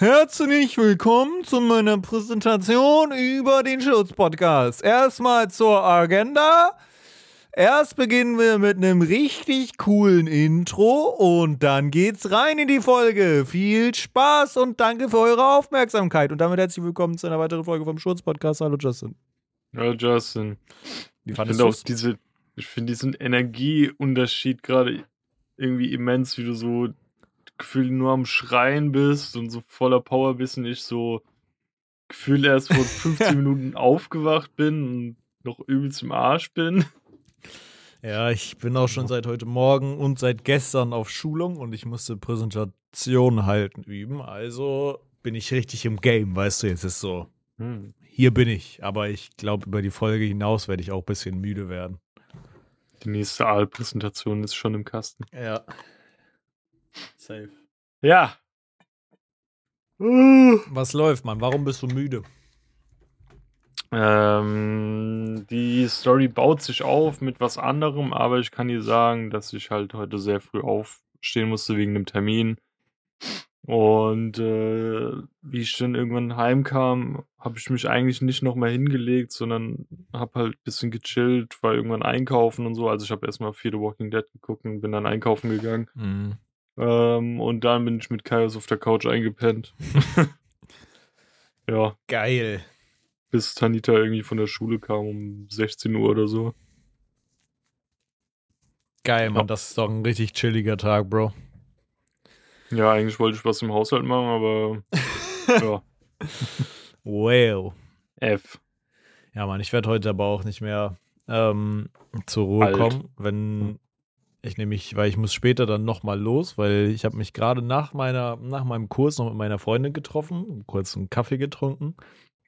Herzlich willkommen zu meiner Präsentation über den Schutz-Podcast. Erstmal zur Agenda. Erst beginnen wir mit einem richtig coolen Intro und dann geht's rein in die Folge. Viel Spaß und danke für eure Aufmerksamkeit. Und damit herzlich willkommen zu einer weiteren Folge vom Schutz-Podcast. Hallo Justin. Hallo Justin. Wie fandest auch du's? diese, ich finde diesen Energieunterschied gerade irgendwie immens, wie du so gefühlt nur am Schreien bist und so voller Power bist und ich so gefühlt erst vor 15 Minuten aufgewacht bin und noch übelst im Arsch bin. Ja, ich bin auch schon seit heute Morgen und seit gestern auf Schulung und ich musste Präsentation halten üben. Also bin ich richtig im Game, weißt du, jetzt ist so. Hm. Hier bin ich, aber ich glaube, über die Folge hinaus werde ich auch ein bisschen müde werden. Die nächste Aalpräsentation ist schon im Kasten. Ja. Safe. Ja. Was läuft, Mann? Warum bist du müde? Ähm, die Story baut sich auf mit was anderem, aber ich kann dir sagen, dass ich halt heute sehr früh aufstehen musste wegen dem Termin. Und äh, wie ich dann irgendwann heimkam, habe ich mich eigentlich nicht nochmal hingelegt, sondern habe halt ein bisschen gechillt, war irgendwann einkaufen und so. Also ich habe erstmal Fear the Walking Dead geguckt und bin dann einkaufen gegangen. Mhm. Ähm, und dann bin ich mit Kaios auf der Couch eingepennt. ja, Geil. bis Tanita irgendwie von der Schule kam um 16 Uhr oder so. Geil, Mann. Ja. Das ist doch ein richtig chilliger Tag, Bro. Ja, eigentlich wollte ich was im Haushalt machen, aber ja, Wow. F. Ja, Mann, ich werde heute aber auch nicht mehr ähm, zur Ruhe Alt. kommen, wenn ich nämlich, weil ich muss später dann nochmal los, weil ich habe mich gerade nach meiner, nach meinem Kurs noch mit meiner Freundin getroffen, kurz einen Kaffee getrunken.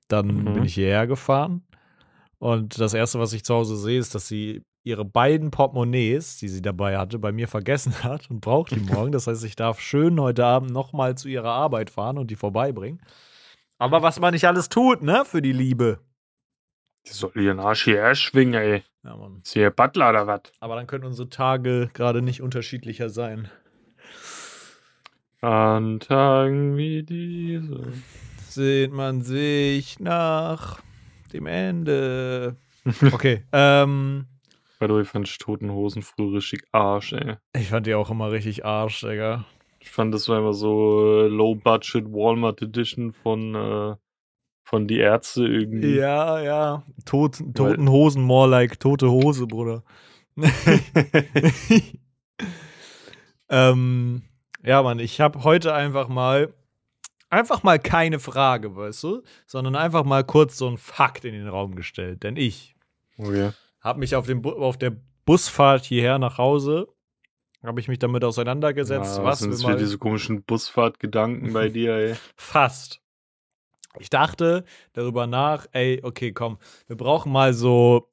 Dann Mhm. bin ich hierher gefahren. Und das erste, was ich zu Hause sehe, ist, dass sie ihre beiden Portemonnaies, die sie dabei hatte, bei mir vergessen hat und braucht die morgen. Das heißt, ich darf schön heute Abend nochmal zu ihrer Arbeit fahren und die vorbeibringen. Aber was man nicht alles tut, ne, für die Liebe. Die soll ihren Arsch hierher schwingen, ey. Ja, Mann. Ist hier Butler oder was? Aber dann können unsere Tage gerade nicht unterschiedlicher sein. An Tagen wie diese. Sehnt man sich nach dem Ende. Okay, ähm, By the way, fand ich Toten Hosen früher richtig Arsch, ey. ich fand die auch immer richtig Arsch, Digga. Ich fand, das war immer so äh, Low-Budget Walmart Edition von, äh, von die Ärzte irgendwie. Ja, ja. Tot, toten Hosen, more like tote Hose, Bruder. ähm, ja, Mann, ich habe heute einfach mal, einfach mal keine Frage, weißt du, sondern einfach mal kurz so ein Fakt in den Raum gestellt. Denn ich Okay. habe mich auf, dem Bu auf der Busfahrt hierher nach Hause, habe ich mich damit auseinandergesetzt, Ja, was sind das für diese komischen Busfahrtgedanken bei dir, ey? Fast. Ich dachte darüber nach, ey, okay, komm, wir brauchen mal so,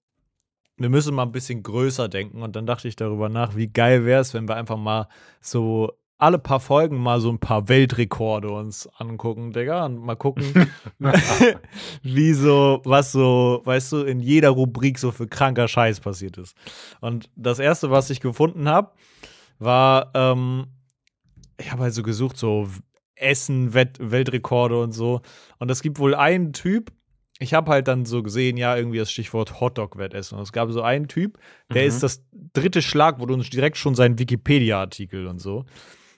wir müssen mal ein bisschen größer denken. Und dann dachte ich darüber nach, wie geil wäre es, wenn wir einfach mal so alle paar Folgen mal so ein paar Weltrekorde uns angucken, Digga, und mal gucken, wie so, was so, weißt du, in jeder Rubrik so für kranker Scheiß passiert ist. Und das erste, was ich gefunden habe, war, ähm, ich habe halt so gesucht, so Essen, Wett Weltrekorde und so. Und es gibt wohl einen Typ, ich habe halt dann so gesehen, ja, irgendwie das Stichwort Hotdog-Wettessen. Und es gab so einen Typ, der Mhm. ist das dritte Schlagwort und direkt schon sein Wikipedia-Artikel und so.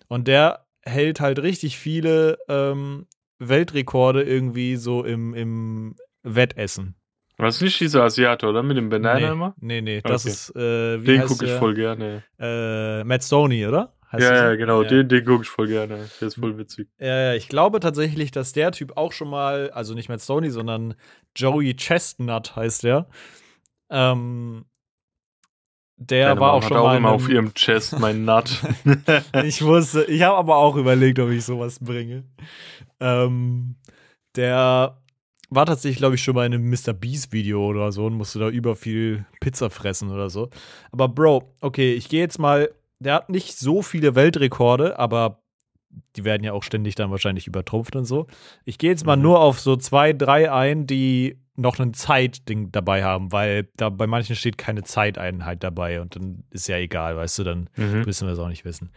Und der hält halt richtig viele ähm, Weltrekorde irgendwie so im, im Wettessen. Was ist nicht dieser Asiate, oder? Mit dem Banana nee, immer? nee, nee, das Okay. ist, äh, wie Den gucke ich voll gerne. Äh, Matt Stoney, oder? Heißt Ja, ja, genau, Ja. den, den gucke ich voll gerne. Der ist voll witzig. Ja, ja, ich glaube tatsächlich, dass der Typ auch schon mal, also nicht Matt Stoney, sondern Joey Chestnut heißt der. Ähm, der Deine war Mom auch hat schon auch mal. immer auf ihrem Chest mein Nut. ich wusste, ich habe aber auch überlegt, ob ich sowas bringe. Ähm, der war tatsächlich, glaube ich, schon mal in einem Mr. Beast Video oder so und musste da über viel Pizza fressen oder so. Aber Bro, okay, ich gehe jetzt mal. Der hat nicht so viele Weltrekorde, aber die werden ja auch ständig dann wahrscheinlich übertrumpft und so. Ich gehe jetzt mal Mhm. nur auf so zwei, drei ein, die noch ein Zeitding dabei haben, weil da bei manchen steht keine Zeiteinheit dabei und dann ist ja egal, weißt du, dann Mhm. müssen wir es auch nicht wissen.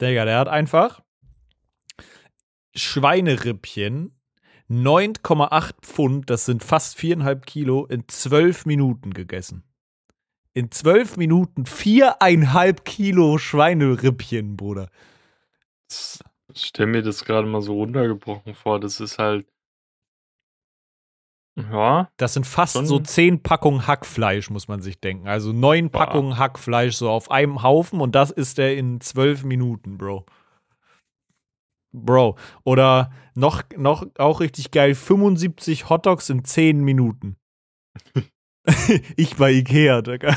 Digga, der hat einfach Schweinerippchen, 9,8 Pfund, das sind fast viereinhalb Kilo, in zwölf Minuten gegessen. In zwölf Minuten viereinhalb Kilo Schweinerippchen, Bruder. Ich stelle mir das gerade mal so runtergebrochen vor. Das ist halt. Ja. Das sind fast Schon- so zehn Packungen Hackfleisch, muss man sich denken. Also neun Boah. Packungen Hackfleisch so auf einem Haufen und das ist der in zwölf Minuten, Bro. Bro. Oder noch, noch auch richtig geil, 75 Hotdogs in 10 Minuten. ich bei Ikea, Digga.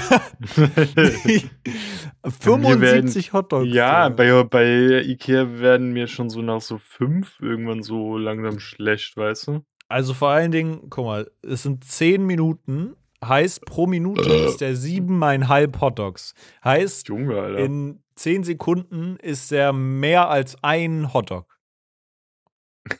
75 Hotdogs. ja, bei, bei Ikea werden mir schon so nach so fünf irgendwann so langsam schlecht, weißt du? Also vor allen Dingen, guck mal, es sind 10 Minuten, heißt pro Minute Äh. ist der siebeneinhalb Hotdogs. Heißt, Junge, in 10 Sekunden ist er mehr als ein Hotdog.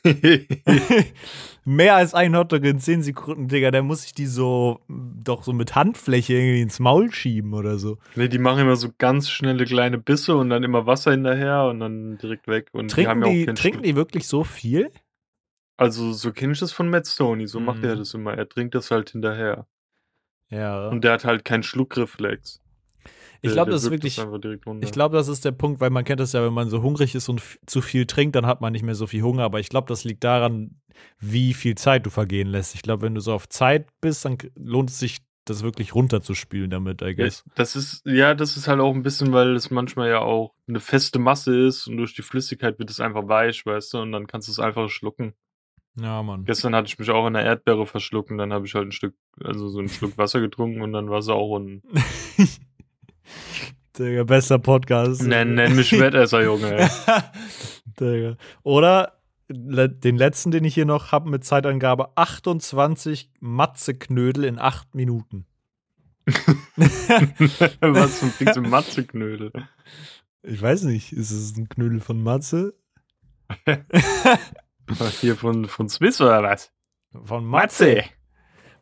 mehr als ein Hotdog in 10 Sekunden, Digga, da muss ich die so doch so mit Handfläche irgendwie ins Maul schieben oder so. nee, die machen immer so ganz schnelle kleine Bisse und dann immer Wasser hinterher und dann direkt weg. Und die haben Trinken ja die, trinken die wirklich so viel? Also so kenne ich das von Matt Stoney, so macht er Mhm. das immer. Er trinkt das halt hinterher. Ja. Und der hat halt keinen Schluckreflex. Ich glaube, das ist wirklich. Ich glaube, das ist der Punkt, weil man kennt das ja, wenn man so hungrig ist und zu viel trinkt, dann hat man nicht mehr so viel Hunger. Aber ich glaube, das liegt daran, wie viel Zeit du vergehen lässt. Ich glaube, wenn du so auf Zeit bist, dann lohnt es sich, das wirklich runterzuspülen damit, I Ja, guess. das ist, ja, das ist halt auch ein bisschen, weil es manchmal ja auch eine feste Masse ist und durch die Flüssigkeit wird es einfach weich, weißt du, und dann kannst du es einfach schlucken. Ja, Mann. Gestern hatte ich mich auch in der Erdbeere verschlucken, dann habe ich halt ein Stück, also so ein Schluck Wasser getrunken und dann war es auch ein. Digga, bester Podcast. Nenn, nenn mich Wettesser, Junge. Digga. Oder le den letzten, den ich hier noch habe mit Zeitangabe: 28 Matzeknödel in 8 Minuten. Was für ein zum Matzeknödel. Ich weiß nicht, ist es ein Knödel von Matze? Hier von, von Swiss oder was? Von Matze. Matze!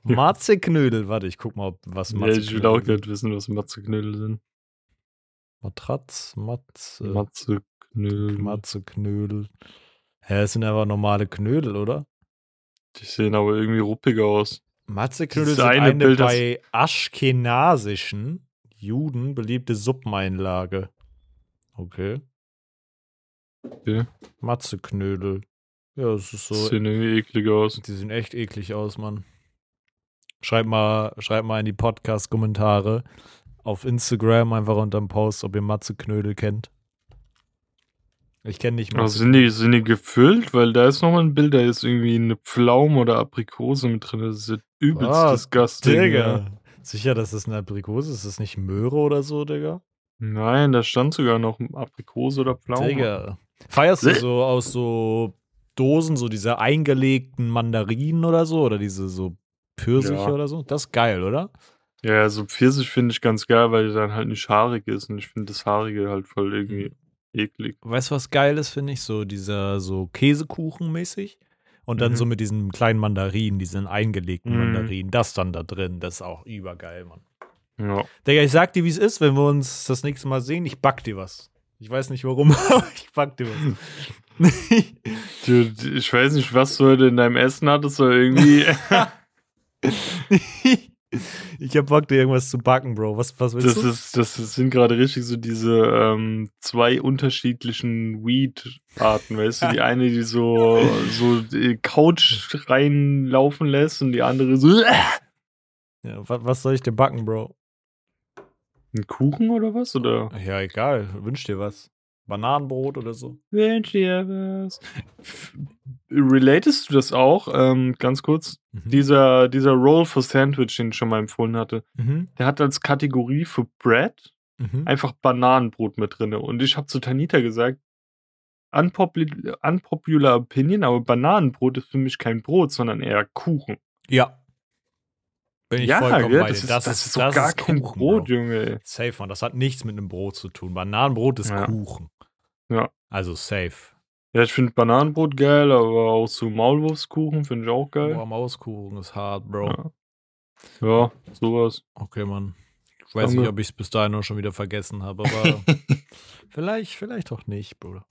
Matzeknödel. Warte, ich guck mal, was Ja, ich will auch Matzeknödel gerade wissen, was Matzeknödel sind. Matratz, Matze, Matzeknödel. Matzeknödel. Hä, es sind einfach normale Knödel, oder? Die sehen aber irgendwie ruppiger aus. Matzeknödel sind eine Bild, bei aschkenasischen Juden beliebte Suppeneinlage. Okay. Okay. Matzeknödel. Ja, es ist so. Sehen irgendwie ekliger aus. Die sehen echt eklig aus, Mann. Schreibt mal, schreibt mal in die Podcast-Kommentare auf Instagram einfach unter dem Post, ob ihr Matzeknödel kennt. Ich kenne nicht Aber sind die, sind die gefüllt? Weil da ist nochmal ein Bild, da ist irgendwie eine Pflaume oder Aprikose mit drin. Das ist übelst Ah, disgusting. Ja. Digga. Sicher, dass das eine Aprikose ist? Ist das nicht Möhre oder so, Digga? Nein, da stand sogar noch Aprikose oder Pflaume. Digga. Feierst du Bäh. so aus so Dosen, so diese eingelegten Mandarinen oder so? Oder diese so Pfirsiche Ja. oder so? Das ist geil, oder? Ja, so Pfirsich finde ich ganz geil, weil die dann halt nicht haarig ist. Und ich finde das Haarige halt voll irgendwie Mhm. eklig. Weißt du, was geil ist, finde ich? So dieser so Käsekuchen-mäßig. Und dann Mhm. so mit diesen kleinen Mandarinen, diesen eingelegten Mhm. Mandarinen, das dann da drin, das ist auch übergeil, Mann. Ja. Digga, ich sag dir, wie es ist, wenn wir uns das nächste Mal sehen, ich back dir was. Ich weiß nicht warum, aber ich back dir was. Du, ich weiß nicht, was du heute in deinem Essen hattest, aber irgendwie. ich hab Bock, dir irgendwas zu backen, Bro. Was, was willst Das, du? ist, das sind gerade richtig so diese ähm, zwei unterschiedlichen Weed-Arten, weißt du? Die eine, die so, so die Couch reinlaufen lässt und die andere so. Ja, was, was soll ich dir backen, Bro? Ein Kuchen oder was? Oder? Ja, egal. Wünsch dir was. Bananenbrot oder so. Wünsch dir was. Relatest du das auch? Ähm, ganz kurz. Mhm. Dieser, dieser Roll for Sandwich, den ich schon mal empfohlen hatte, Mhm. der hat als Kategorie für Bread Mhm. einfach Bananenbrot mit drin. Und ich habe zu Tanita gesagt, unpopular, unpopular Opinion, aber Bananenbrot ist für mich kein Brot, sondern eher Kuchen. Ja. Bin ich ja, vollkommen gell, bei das, dir. ist, das, ist, doch das gar ist kein Kuchen, Brot, Bro. Junge. Safe, man. Das hat nichts mit einem Brot zu tun. Bananenbrot ist Ja. Kuchen. Ja. Also safe. Ja, ich finde Bananenbrot geil, aber auch so Maulwurfskuchen finde ich auch geil. Boah, Mauskuchen ist hart, Bro. Ja. ja, sowas. Okay, Mann. Ich weiß Danke. nicht, ob ich es bis dahin noch schon wieder vergessen habe, aber vielleicht, vielleicht auch nicht, Bruder.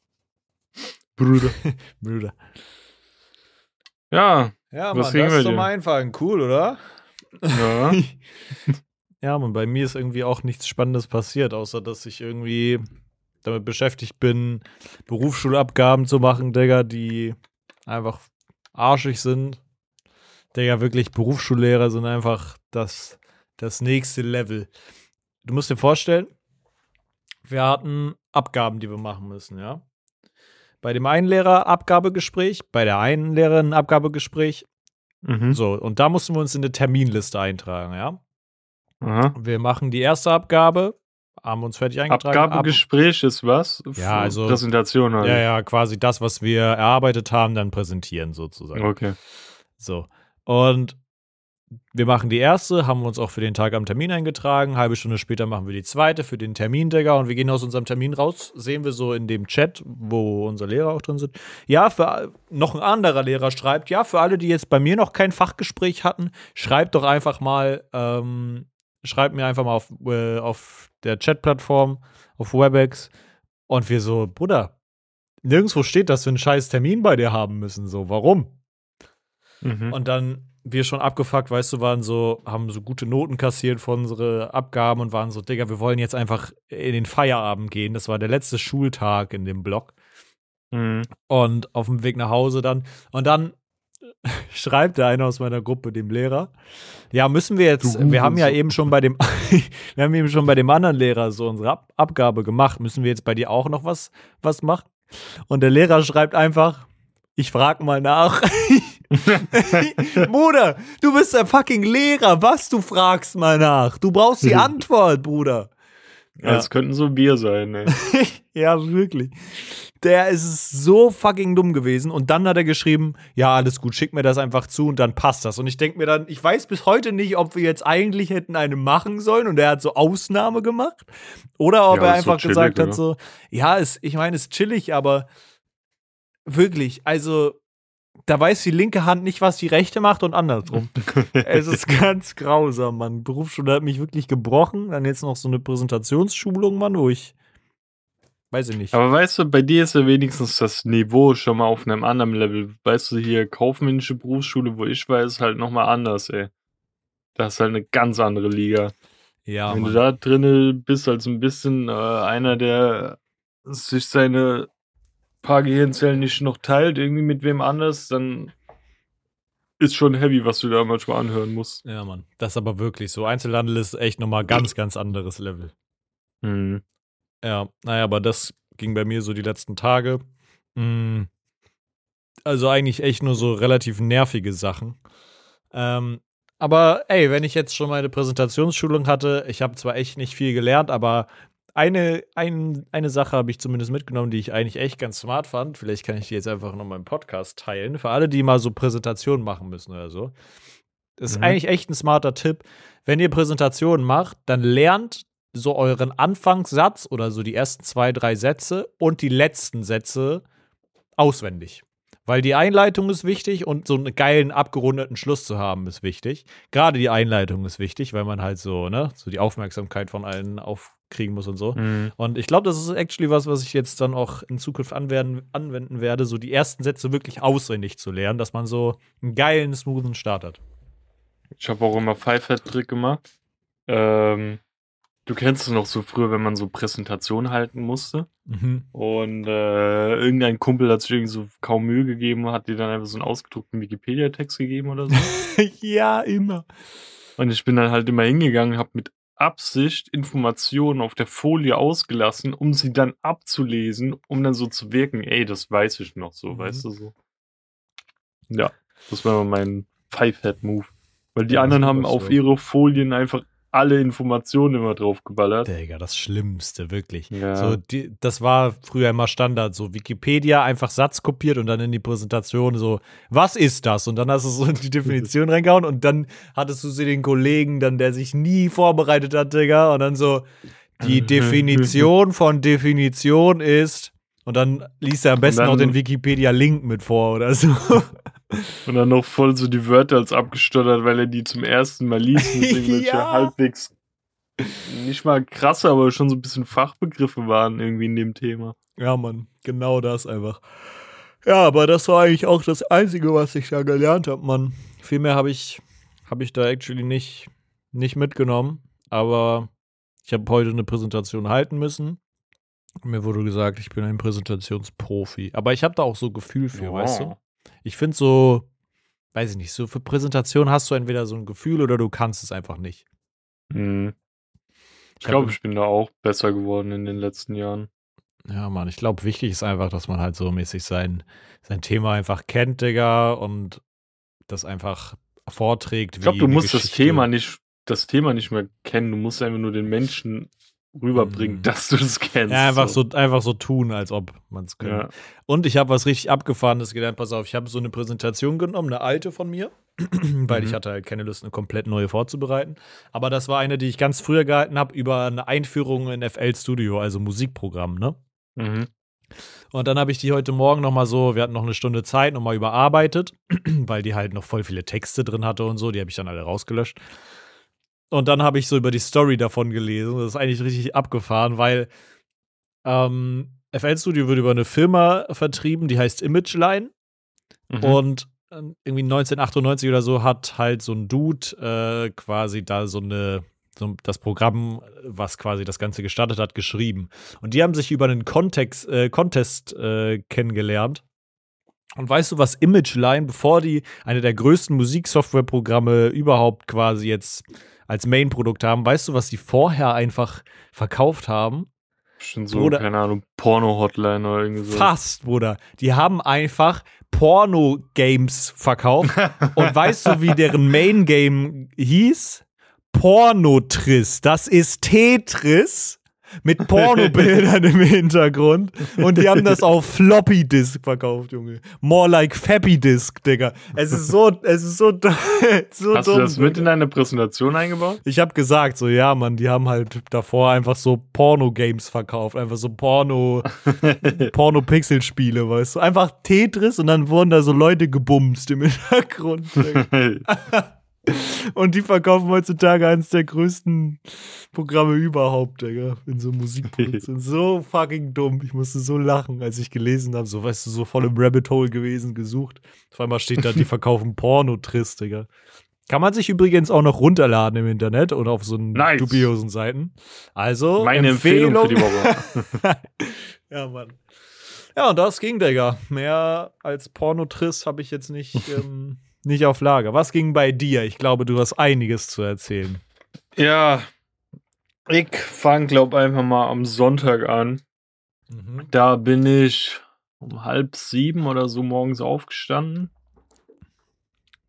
Bruder. Brüder. Ja, Ja, Was Mann, das ist mal einfallen. Cool, oder? ja. Ja, man, bei mir ist irgendwie auch nichts Spannendes passiert, außer dass ich irgendwie damit beschäftigt bin, Berufsschulabgaben zu machen, Digga, die einfach arschig sind. Digga, wirklich, Berufsschullehrer sind einfach das, das nächste Level. Du musst dir vorstellen, wir hatten Abgaben, die wir machen müssen, ja. Bei dem einen Lehrer Abgabegespräch, bei der einen Lehrerin Abgabegespräch. Mhm. So, und da mussten wir uns in eine Terminliste eintragen, ja. Aha. Wir machen die erste Abgabe, haben uns fertig eingetragen. Abgabegespräch ist was? Ja, also- Präsentation Ab halt. ja, ja, quasi das, was wir erarbeitet haben, dann präsentieren sozusagen. Okay. So. Und wir machen die erste, haben uns auch für den Tag am Termin eingetragen. Halbe Stunde später machen wir die zweite für den Termin, Digga. Und wir gehen aus unserem Termin raus, sehen wir so in dem Chat, wo unsere Lehrer auch drin sind. Ja, für noch ein anderer Lehrer schreibt, ja, für alle, die jetzt bei mir noch kein Fachgespräch hatten, schreibt doch einfach mal, ähm, schreibt mir einfach mal auf, äh, auf der Chat-Plattform, auf WebEx. Und wir so, Bruder, nirgendwo steht, dass wir einen scheiß Termin bei dir haben müssen. So, warum? Mhm. Und dann wir schon abgefuckt, weißt du, waren so, haben so gute Noten kassiert für unsere Abgaben und waren so, Digga, wir wollen jetzt einfach in den Feierabend gehen. Das war der letzte Schultag in dem Block. Mhm. Und auf dem Weg nach Hause dann. Und dann schreibt der eine aus meiner Gruppe dem Lehrer, ja, müssen wir jetzt, Du wir haben ja Hurensohn. eben schon bei dem, wir haben eben schon bei dem anderen Lehrer so unsere Ab Abgabe gemacht, müssen wir jetzt bei dir auch noch was, was machen? Und der Lehrer schreibt einfach, ich frag mal nach. Bruder, du bist der fucking Lehrer, was du fragst mal nach. Du brauchst die Antwort, Bruder. Ja. Das könnten so wir sein, ey. ja, wirklich. Der ist so fucking dumm gewesen. Und dann hat er geschrieben, ja, alles gut, schick mir das einfach zu und dann passt das. Und ich denke mir dann, ich weiß bis heute nicht, ob wir jetzt eigentlich hätten eine machen sollen und er hat so Ausnahme gemacht. Oder ob Ja, er ist so einfach chillig, gesagt hat oder? so, ja, ist, ich meine, ist chillig, aber wirklich, also da weiß die linke Hand nicht, was die rechte macht und andersrum. es ist ganz grausam, Mann. Berufsschule hat mich wirklich gebrochen. Dann jetzt noch so eine Präsentationsschulung, Mann, wo ich weiß ich nicht. Aber weißt du, bei dir ist ja wenigstens das Niveau schon mal auf einem anderen Level. Weißt du, hier kaufmännische Berufsschule, wo ich war, ist halt nochmal anders, ey. Das ist halt eine ganz andere Liga. ja, Wenn Mann. du da drinne bist, als ein bisschen äh, einer, der sich seine paar Gehirnzellen nicht noch teilt, irgendwie mit wem anders, dann ist schon heavy, was du da manchmal anhören musst. ja, Mann. Das ist aber wirklich so. Einzelhandel ist echt nochmal ganz, ganz anderes Level. Mhm. Ja, naja, aber das ging bei mir so die letzten Tage. Mm, Also eigentlich echt nur so relativ nervige Sachen. Ähm, aber ey, wenn ich jetzt schon meine Präsentationsschulung hatte, ich habe zwar echt nicht viel gelernt, aber eine, ein, eine Sache habe ich zumindest mitgenommen, die ich eigentlich echt ganz smart fand. Vielleicht kann ich die jetzt einfach noch mal im Podcast teilen. Für alle, die mal so Präsentationen machen müssen oder so. Das ist Mhm. eigentlich echt ein smarter Tipp. Wenn ihr Präsentationen macht, dann lernt so euren Anfangssatz oder so die ersten zwei, drei Sätze und die letzten Sätze auswendig. Weil die Einleitung ist wichtig und so einen geilen, abgerundeten Schluss zu haben ist wichtig. Gerade die Einleitung ist wichtig, weil man halt so, ne, so die Aufmerksamkeit von allen aufkriegen muss und so. Mhm. Und ich glaube, das ist actually was, was ich jetzt dann auch in Zukunft anwerden, anwenden werde, so die ersten Sätze wirklich auswendig zu lernen, dass man so einen geilen, smoothen Start hat. Ich habe auch immer Five-Hat-Trick gemacht. Ähm, du kennst es noch so früher, wenn man so Präsentationen halten musste. Mhm. Und äh, irgendein Kumpel hat sich irgendwie so kaum Mühe gegeben, hat dir dann einfach so einen ausgedruckten Wikipedia-Text gegeben oder so. ja, immer. Und ich bin dann halt immer hingegangen, habe mit Absicht Informationen auf der Folie ausgelassen, um sie dann abzulesen, um dann so zu wirken, ey, das weiß ich noch so, Mhm. weißt du so. Ja, das war mein Five-Head-Move. Weil die Ja, anderen haben auf so. ihre Folien einfach alle Informationen immer drauf geballert. Digga, das Schlimmste, wirklich. Ja. So, die, das war früher immer Standard, so Wikipedia einfach Satz kopiert und dann in die Präsentation so, was ist das? Und dann hast du so die Definition reingehauen und dann hattest du sie den Kollegen dann, der sich nie vorbereitet hat, Digga, und dann so, die Definition von Definition ist, und dann liest er am besten noch den Wikipedia-Link mit vor oder so. Und dann noch voll so die Wörter als abgestottert, weil er die zum ersten Mal liest und irgendwelche Ja. halbwegs nicht mal krasse, aber schon so ein bisschen Fachbegriffe waren irgendwie in dem Thema. Ja, Mann, genau das einfach. Ja, aber das war eigentlich auch das Einzige, was ich da gelernt habe, Mann. Viel mehr habe ich, hab ich da actually nicht, nicht mitgenommen. Aber ich habe heute eine Präsentation halten müssen. Mir wurde gesagt, ich bin ein Präsentationsprofi. Aber ich habe da auch so Gefühl für, weißt du? Ich finde so, weiß ich nicht, so für Präsentation hast du entweder so ein Gefühl oder du kannst es einfach nicht. Mhm. Ich glaube, ich bin da auch besser geworden in den letzten Jahren. Ja, Mann, ich glaube, wichtig ist einfach, dass man halt so mäßig sein, sein Thema einfach kennt, Digga, und das einfach vorträgt. Ich glaube, du musst das Geschichte. Thema nicht, das Thema nicht mehr kennen. Du musst einfach nur den Menschen rüberbringen, Mhm. dass du das kennst. Ja, einfach so, einfach so tun, als ob man es könnte. Ja. Und ich habe was richtig Abgefahrenes gelernt. Pass auf, ich habe so eine Präsentation genommen, eine alte von mir, weil ich Mhm. hatte halt keine Lust, eine komplett neue vorzubereiten. Aber das war eine, die ich ganz früher gehalten habe über eine Einführung in FL Studio, also Musikprogramm, ne? Mhm. Und dann habe ich die heute Morgen noch mal so, wir hatten noch eine Stunde Zeit, noch mal überarbeitet, weil die halt noch voll viele Texte drin hatte und so, die habe ich dann alle rausgelöscht. Und dann habe ich so über die Story davon gelesen. Das ist eigentlich richtig abgefahren, weil ähm, FL Studio wird über eine Firma vertrieben, die heißt Imageline. Mhm. Und äh, irgendwie 1998 oder so hat halt so ein Dude äh, quasi da so eine, so das Programm, was quasi das Ganze gestartet hat, geschrieben. Und die haben sich über einen Kontext, äh, Contest äh, kennengelernt. Und weißt du, was Imageline, bevor die eine der größten Musiksoftwareprogramme überhaupt quasi jetzt als Main-Produkt haben, weißt du, was die vorher einfach verkauft haben? Schon so, Bruder- keine Ahnung, Porno-Hotline oder irgendwie so. Fast, Bruder. Die haben einfach Porno-Games verkauft. Und weißt du, wie deren Main-Game hieß? Pornotris. Das ist Tetris mit Pornobildern im Hintergrund. Und die haben das auf Floppy Disk verkauft, Junge. More like Fappy Disk, Digga. Es ist so, es ist so, so Hast dumm. du das mit Digga. in deine Präsentation eingebaut? Ich habe gesagt, so ja, Mann, die haben halt davor einfach so Porno-Games verkauft, einfach so Porno, Porno-Pixel-Spiele, weißt du, einfach Tetris und dann wurden da so Leute gebumst im Hintergrund. und die verkaufen heutzutage eines der größten Programme überhaupt, Digga, in so Musikproduktion. so fucking dumm. Ich musste so lachen, als ich gelesen habe, so weißt du, so voll im Rabbit Hole gewesen, gesucht. Auf einmal steht da, die verkaufen Porno-Tris, Digga. Kann man sich übrigens auch noch runterladen im Internet oder auf so einen Nice. dubiosen Seiten. Also, Meine Empfehlung für die Woche. ja, Mann. Ja, und das ging, Digga. Mehr als Pornotriss habe ich jetzt nicht, ähm, nicht auf Lager. Was ging bei dir? Ich glaube, du hast einiges zu erzählen. ja, ich fange, glaub einfach mal am Sonntag an. Mhm. Da bin ich um halb sieben oder so morgens aufgestanden.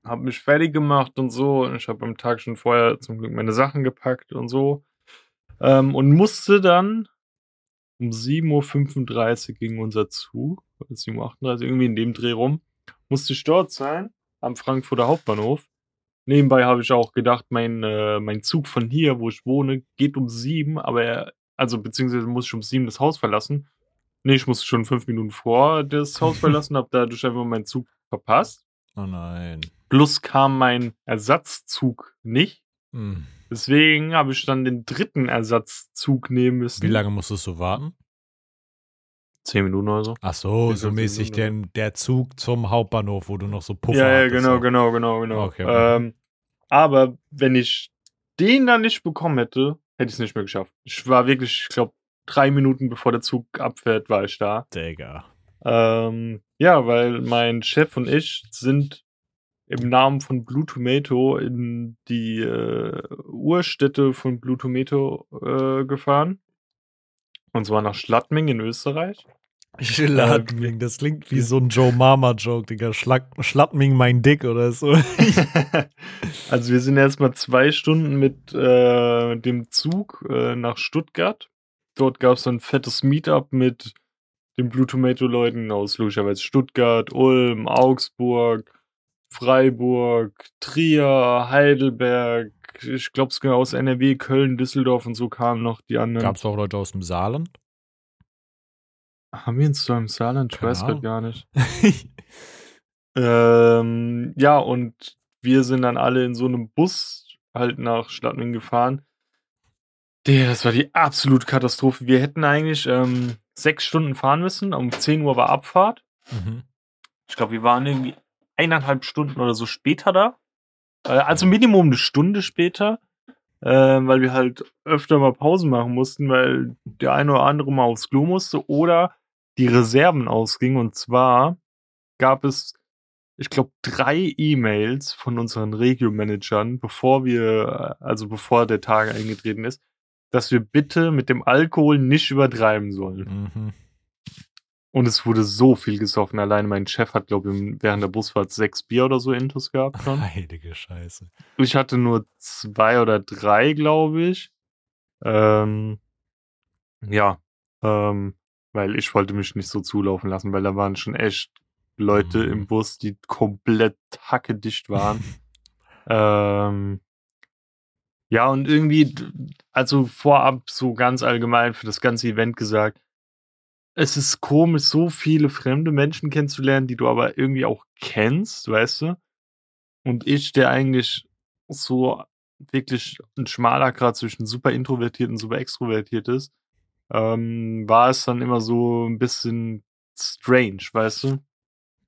Hab mich fertig gemacht und so. Und ich habe am Tag schon vorher zum Glück meine Sachen gepackt und so. Ähm, und musste dann um 7.35 Uhr ging unser Zug. Oder 7.38 Uhr, irgendwie in dem Dreh rum. Musste ich dort sein, am Frankfurter Hauptbahnhof. Nebenbei habe ich auch gedacht, mein, äh, mein Zug von hier, wo ich wohne, geht um sieben, aber er, also beziehungsweise muss ich um sieben das Haus verlassen. Nee, ich musste schon fünf Minuten vor das Haus verlassen, habe dadurch einfach meinen Zug verpasst. Oh nein. Plus kam mein Ersatzzug nicht. Hm. Deswegen habe ich dann den dritten Ersatzzug nehmen müssen. Wie lange musstest du warten? Zehn Minuten oder so. Ach so, so mäßig der, Minuten. der Zug zum Hauptbahnhof, wo du noch so Puffer ja, ja, genau, so. genau, genau, genau. Okay. Ähm, aber wenn ich den dann nicht bekommen hätte, hätte ich es nicht mehr geschafft. Ich war wirklich, ich glaube, drei Minuten bevor der Zug abfährt, war ich da. Digga. Ähm, ja, weil mein Chef und ich sind im Namen von Blue Tomato in die äh, Urstätte von Blue Tomato äh, gefahren. Und zwar nach Schladming in Österreich. Schladming, das klingt wie so ein Joe Mama-Joke, Digga. Schlag, Schladming mein Dick oder so. also wir sind erstmal zwei Stunden mit äh, dem Zug äh, nach Stuttgart. Dort gab es ein fettes Meetup mit den Blue Tomato Leuten aus logischerweise Stuttgart, Ulm, Augsburg, Freiburg, Trier, Heidelberg. Ich glaube sogar aus NRW, Köln, Düsseldorf und so kamen noch die anderen. Gab es auch Leute aus dem Saarland? Haben wir uns so im Saarland? Ich Keine weiß gerade gar nicht. Ähm, ja, und wir sind dann alle in so einem Bus halt nach Schladming gefahren. Der, das war die absolute Katastrophe. Wir hätten eigentlich ähm, sechs Stunden fahren müssen. Um 10 Uhr war Abfahrt. mhm. Ich glaube, wir waren irgendwie eineinhalb Stunden oder so später da. Äh, also Minimum eine Stunde später, äh, weil wir halt öfter mal Pausen machen mussten, weil der eine oder andere mal aufs Klo musste oder die Reserven ausgingen. Und zwar gab es, ich glaube, drei E-Mails von unseren Regio-Managern, bevor wir, also bevor der Tag eingetreten ist, dass wir bitte mit dem Alkohol nicht übertreiben sollen. Mhm. Und es wurde so viel gesoffen. Allein mein Chef hat, glaube ich, während der Busfahrt sechs Bier oder so intus gehabt schon. Heilige Scheiße. Ich hatte nur zwei oder drei, glaube ich. Ähm, ja, ähm, weil ich wollte mich nicht so zulaufen lassen, weil da waren schon echt Leute Mhm. im Bus, die komplett hackedicht waren. ähm, ja, und irgendwie, also vorab so ganz allgemein für das ganze Event gesagt, es ist komisch, so viele fremde Menschen kennenzulernen, die du aber irgendwie auch kennst, weißt du? Und ich, der eigentlich so wirklich ein schmaler Grad zwischen super introvertiert und super extrovertiert ist, ähm, war es dann immer so ein bisschen strange, weißt du?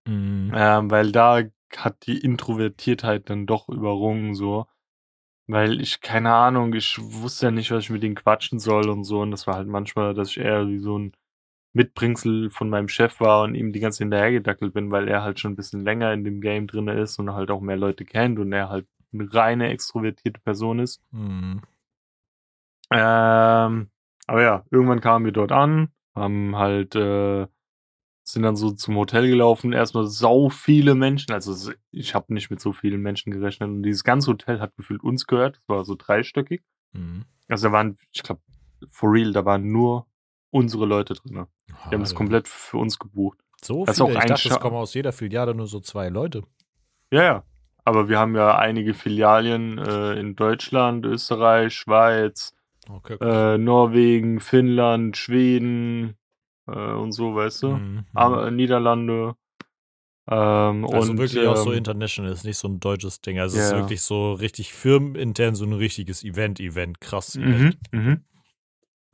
Mhm. Ähm, weil da hat die Introvertiertheit dann doch überrungen, so. Weil ich, keine Ahnung, ich wusste ja nicht, was ich mit denen quatschen soll und so. Und das war halt manchmal, dass ich eher wie so ein Mitbringsel von meinem Chef war und ihm die ganze Zeit hinterhergedackelt bin, weil er halt schon ein bisschen länger in dem Game drin ist und halt auch mehr Leute kennt und er halt eine reine extrovertierte Person ist. Mhm. Ähm, aber ja, irgendwann kamen wir dort an, haben halt, äh, sind dann so zum Hotel gelaufen, erstmal sau viele Menschen, also ich habe nicht mit so vielen Menschen gerechnet und dieses ganze Hotel hat gefühlt uns gehört, das war so dreistöckig. Mhm. Also da waren, ich glaube, for real, da waren nur unsere Leute drin. Die haben das Alter. komplett für uns gebucht. So Das ist viele. auch ich ein dachte, es kommen aus jeder Filiale nur so zwei Leute. Ja, ja. Aber wir haben ja einige Filialen äh, in Deutschland, Österreich, Schweiz, Okay. äh, Norwegen, Finnland, Schweden äh, und so, weißt du? Mhm. Äh, Niederlande. Ähm, Also und, wirklich auch so ähm, international, ist nicht so ein deutsches Ding. Also es ist wirklich so richtig firmenintern, so ein richtiges Event-Event. Krass. Mhm, Event. mhm.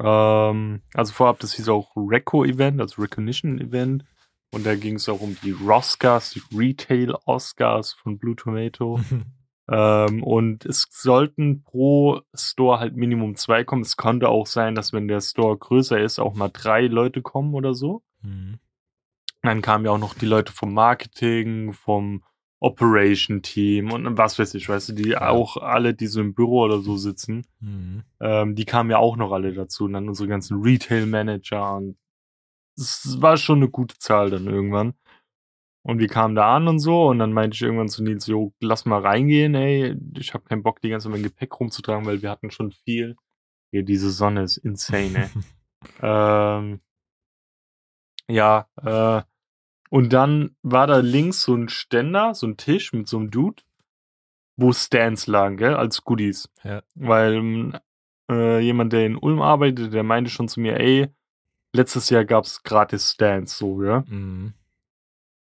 Ähm, also vorab, das hieß auch Reco-Event, also Recognition-Event. Und da ging es auch um die Roscars, die Retail-Oscars von Blue Tomato. Ähm, und es sollten pro Store halt Minimum zwei kommen. Es konnte auch sein, dass wenn der Store größer ist, auch mal drei Leute kommen oder so. Mhm. Dann kamen ja auch noch die Leute vom Marketing, vom Operation-Team und was weiß ich, weißt du, die Ja. auch alle, die so im Büro oder so sitzen, Mhm. ähm, die kamen ja auch noch alle dazu. Und dann unsere ganzen Retail-Manager und es war schon eine gute Zahl dann irgendwann. Und wir kamen da an und so und dann meinte ich irgendwann zu Nils, jo, lass mal reingehen, ey. Ich habe keinen Bock, die ganze Zeit mein Gepäck rumzutragen, weil wir hatten schon viel. Ja, diese Sonne ist insane, ey. ähm, ja, äh, und dann war da links so ein Ständer, so ein Tisch mit so einem Dude, wo Stands lagen, gell, als Goodies. Ja. Weil ähm, äh, jemand, der in Ulm arbeitet, der meinte schon zu mir, ey, letztes Jahr gab's gratis Stands, so, ja. Mhm.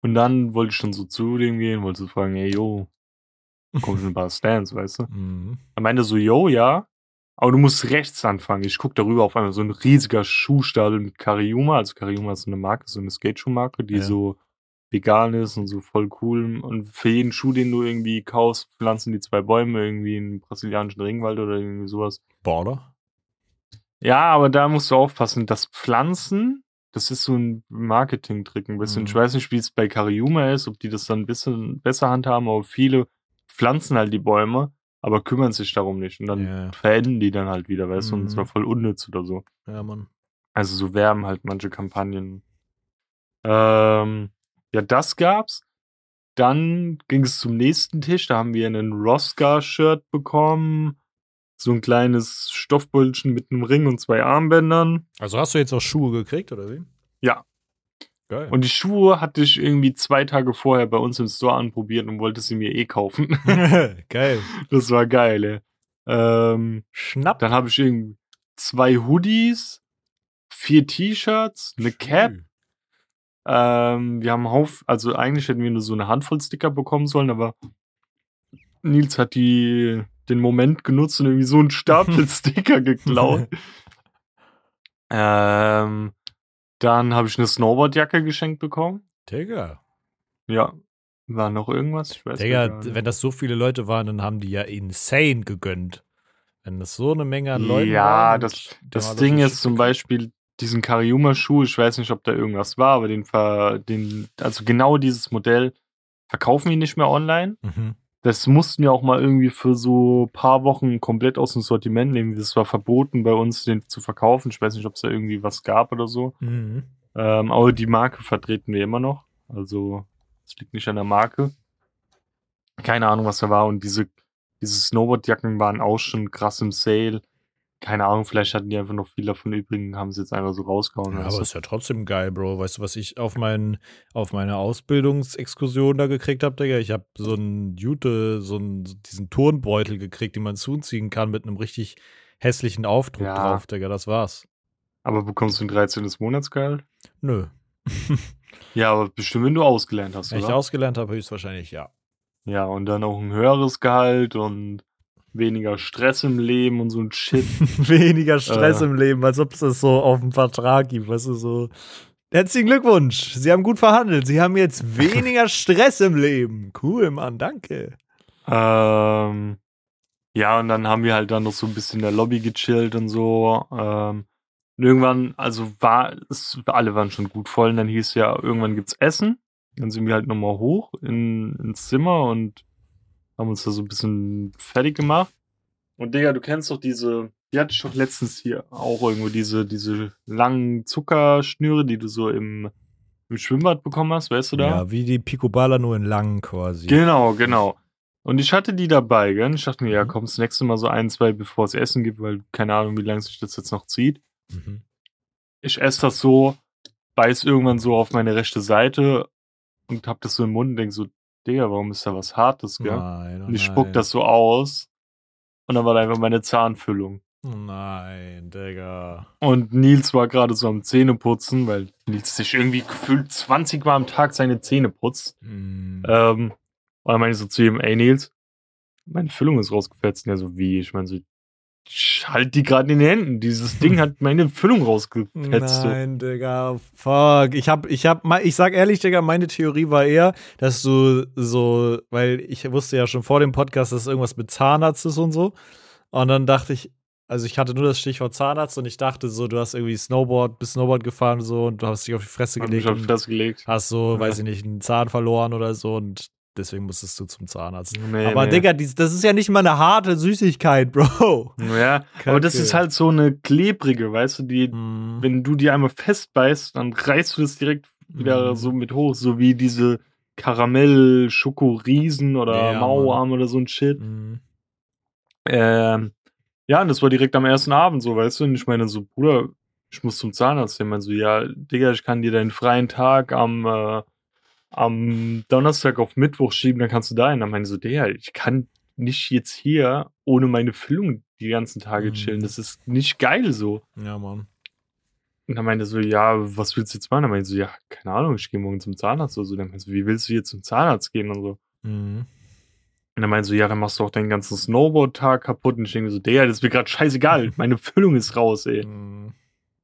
Und dann wollte ich schon so zu dem gehen, wollte so fragen, ey, yo, kommen schon ein paar Stands, weißt du? Mhm. Er meinte so, yo, ja, aber du musst rechts anfangen. Ich guck darüber auf einmal so ein riesiger Schuhstadel mit Kariuma. Also Kariuma ist so eine Marke, so eine Skateschuhmarke, die Ja. so vegan ist und so voll cool. Und für jeden Schuh, den du irgendwie kaufst, pflanzen die zwei Bäume irgendwie in brasilianischen Regenwald oder irgendwie sowas. Border? Ja, aber da musst du aufpassen. Das Pflanzen, das ist so ein Marketing-Trick ein bisschen. Mhm. Ich weiß nicht, wie es bei Kariuma ist, ob die das dann ein bisschen besser handhaben, aber viele pflanzen halt die Bäume, aber kümmern sich darum nicht. Und dann Ja. verenden die dann halt wieder, weißt du, und es Mhm. war voll unnütz oder so. Ja, Mann. Also so werben halt manche Kampagnen. Ähm, ja, das gab's. Dann ging es zum nächsten Tisch, da haben wir einen Roscar-Shirt bekommen. So ein kleines Stoffbeutelchen mit einem Ring und zwei Armbändern. Also hast du jetzt auch Schuhe gekriegt, oder wie? Ja. Geil. Und die Schuhe hatte ich irgendwie zwei Tage vorher bei uns im Store anprobiert und wollte sie mir eh kaufen. Geil. das war geil, ey. Ähm, Schnapp. dann habe ich irgendwie zwei Hoodies, vier T-Shirts, eine Cap. Ähm, wir haben Hauf, also eigentlich hätten wir nur so eine Handvoll Sticker bekommen sollen, aber Nils hat die den Moment genutzt und irgendwie so einen Stapel Sticker geklaut. ähm, dann habe ich eine Snowboardjacke geschenkt bekommen. Digga. Ja. War noch irgendwas? Ich weiß Digga, wenn das so viele Leute waren, dann haben die ja insane gegönnt. Wenn das so eine Menge an Leuten Ja, das- Das Ding ist zum Beispiel diesen Kariuma-Schuh, ich weiß nicht, ob da irgendwas war, aber den, den, also genau dieses Modell verkaufen wir nicht mehr online. Mhm. Das mussten wir auch mal irgendwie für so ein paar Wochen komplett aus dem Sortiment nehmen. Das war verboten bei uns, den zu verkaufen. Ich weiß nicht, ob es da irgendwie was gab oder so. Mhm. Ähm, aber die Marke vertreten wir immer noch. Also, es liegt nicht an der Marke. Keine Ahnung, was da war. Und diese, diese Snowboardjacken waren auch schon krass im Sale. Keine Ahnung, vielleicht hatten die einfach noch viel davon übrig und haben sie jetzt einfach so rausgehauen. Ja, aber du? ist ja trotzdem geil, Bro. Weißt du, was ich auf, mein, auf meine Ausbildungsexkursion da gekriegt habe, Digga? Ich habe so einen Jute, so einen, diesen Turnbeutel gekriegt, den man zuziehen kann mit einem richtig hässlichen Aufdruck Ja. drauf, Digga. Das war's. aber bekommst du ein 13. Monatsgehalt? Nö. Ja, aber bestimmt, wenn du ausgelernt hast, Wenn ich ausgelernt habe, höchstwahrscheinlich ja. Ja, und dann auch ein höheres Gehalt und weniger Stress im Leben und so ein Shit. Weniger Stress Äh. im Leben, als ob es das so auf dem Vertrag gibt, weißt du, so. Herzlichen Glückwunsch. Sie haben gut verhandelt. Sie haben jetzt weniger Stress im Leben. Cool, Mann, danke. Ähm, ja, und dann haben wir halt dann noch so ein bisschen in der Lobby gechillt und so. Ähm, und irgendwann, also war es, alle waren schon gut voll. Und dann hieß ja, irgendwann gibt's Essen. Dann sind wir halt nochmal hoch in, ins Zimmer und haben uns da so ein bisschen fertig gemacht. Und Digga, du kennst doch diese, die hatte ich doch letztens hier auch irgendwo, diese, diese langen Zuckerschnüre, die du so im, im Schwimmbad bekommen hast, weißt du da? Ja, wie die Picoballa nur in lang quasi. Genau, genau. Und ich hatte die dabei, gell? Ich dachte mir, ja, Mhm. komm, das nächste Mal so ein, zwei, bevor es Essen gibt, weil keine Ahnung, wie lange sich das jetzt noch zieht. Mhm. Ich esse das so, beiß irgendwann so auf meine rechte Seite und hab das so im Mund und denk so, Digga, warum ist da was Hartes, gell? Nein, oh und ich nein. spuck das so aus und dann war da einfach meine Zahnfüllung. Oh nein, Digga. Und Nils war gerade so am Zähneputzen, weil Nils sich irgendwie gefühlt 20 Mal am Tag seine Zähne putzt. Mhm. Ähm, und dann meine ich so zu ihm, ey Nils, meine Füllung ist rausgefetzt. Und er so, wie? Ich meine so, halt die gerade in den Händen. Dieses Ding hat meine Füllung rausgefetzt. so. Nein, Digga, fuck. Ich hab, ich hab, ich sag ehrlich, Digga, meine Theorie war eher, dass du so, weil ich wusste ja schon vor dem Podcast, dass irgendwas mit Zahnarzt ist und so. Und dann dachte ich, also ich hatte nur das Stichwort Zahnarzt und ich dachte so, du hast irgendwie Snowboard, bist Snowboard gefahren und so und du hast dich auf die Fresse Hab mich gelegt auf die Fresse gelegt. hast so, weiß ich nicht, einen Zahn verloren oder so und deswegen musstest du zum Zahnarzt. Nee, Aber nee. Digga, das ist ja nicht mal eine harte Süßigkeit, Bro. Ja, aber das Kacke. ist halt so eine klebrige, weißt du, die, Mhm. wenn du die einmal festbeißt, dann reißt du das direkt wieder Mhm. so mit hoch, so wie diese Karamell-Schoko-Riesen oder Ja, Mauarm oder so ein Shit. Mhm. Ähm, ja, und das war direkt am ersten Abend so, weißt du? Und ich meine so, Bruder, ich muss zum Zahnarzt. Der meinte so, ja, Digga, ich kann dir deinen freien Tag am, äh, am Donnerstag auf Mittwoch schieben, dann kannst du da hin. Dann meinte ich so, Digga, ich kann nicht jetzt hier ohne meine Füllung die ganzen Tage Mhm. chillen. Das ist nicht geil so. Ja, Mann. Und dann meinte er so, ja, was willst du jetzt machen? Dann meinte ich so, ja, keine Ahnung, ich gehe morgen zum Zahnarzt oder so. Dann meinte so, wie willst du jetzt zum Zahnarzt gehen und so? Mhm. Und dann meinte so, ja, dann machst du auch deinen ganzen Snowboard-Tag kaputt. Und ich denke so, der, das ist mir gerade scheißegal. Meine Füllung ist raus, ey. Mhm.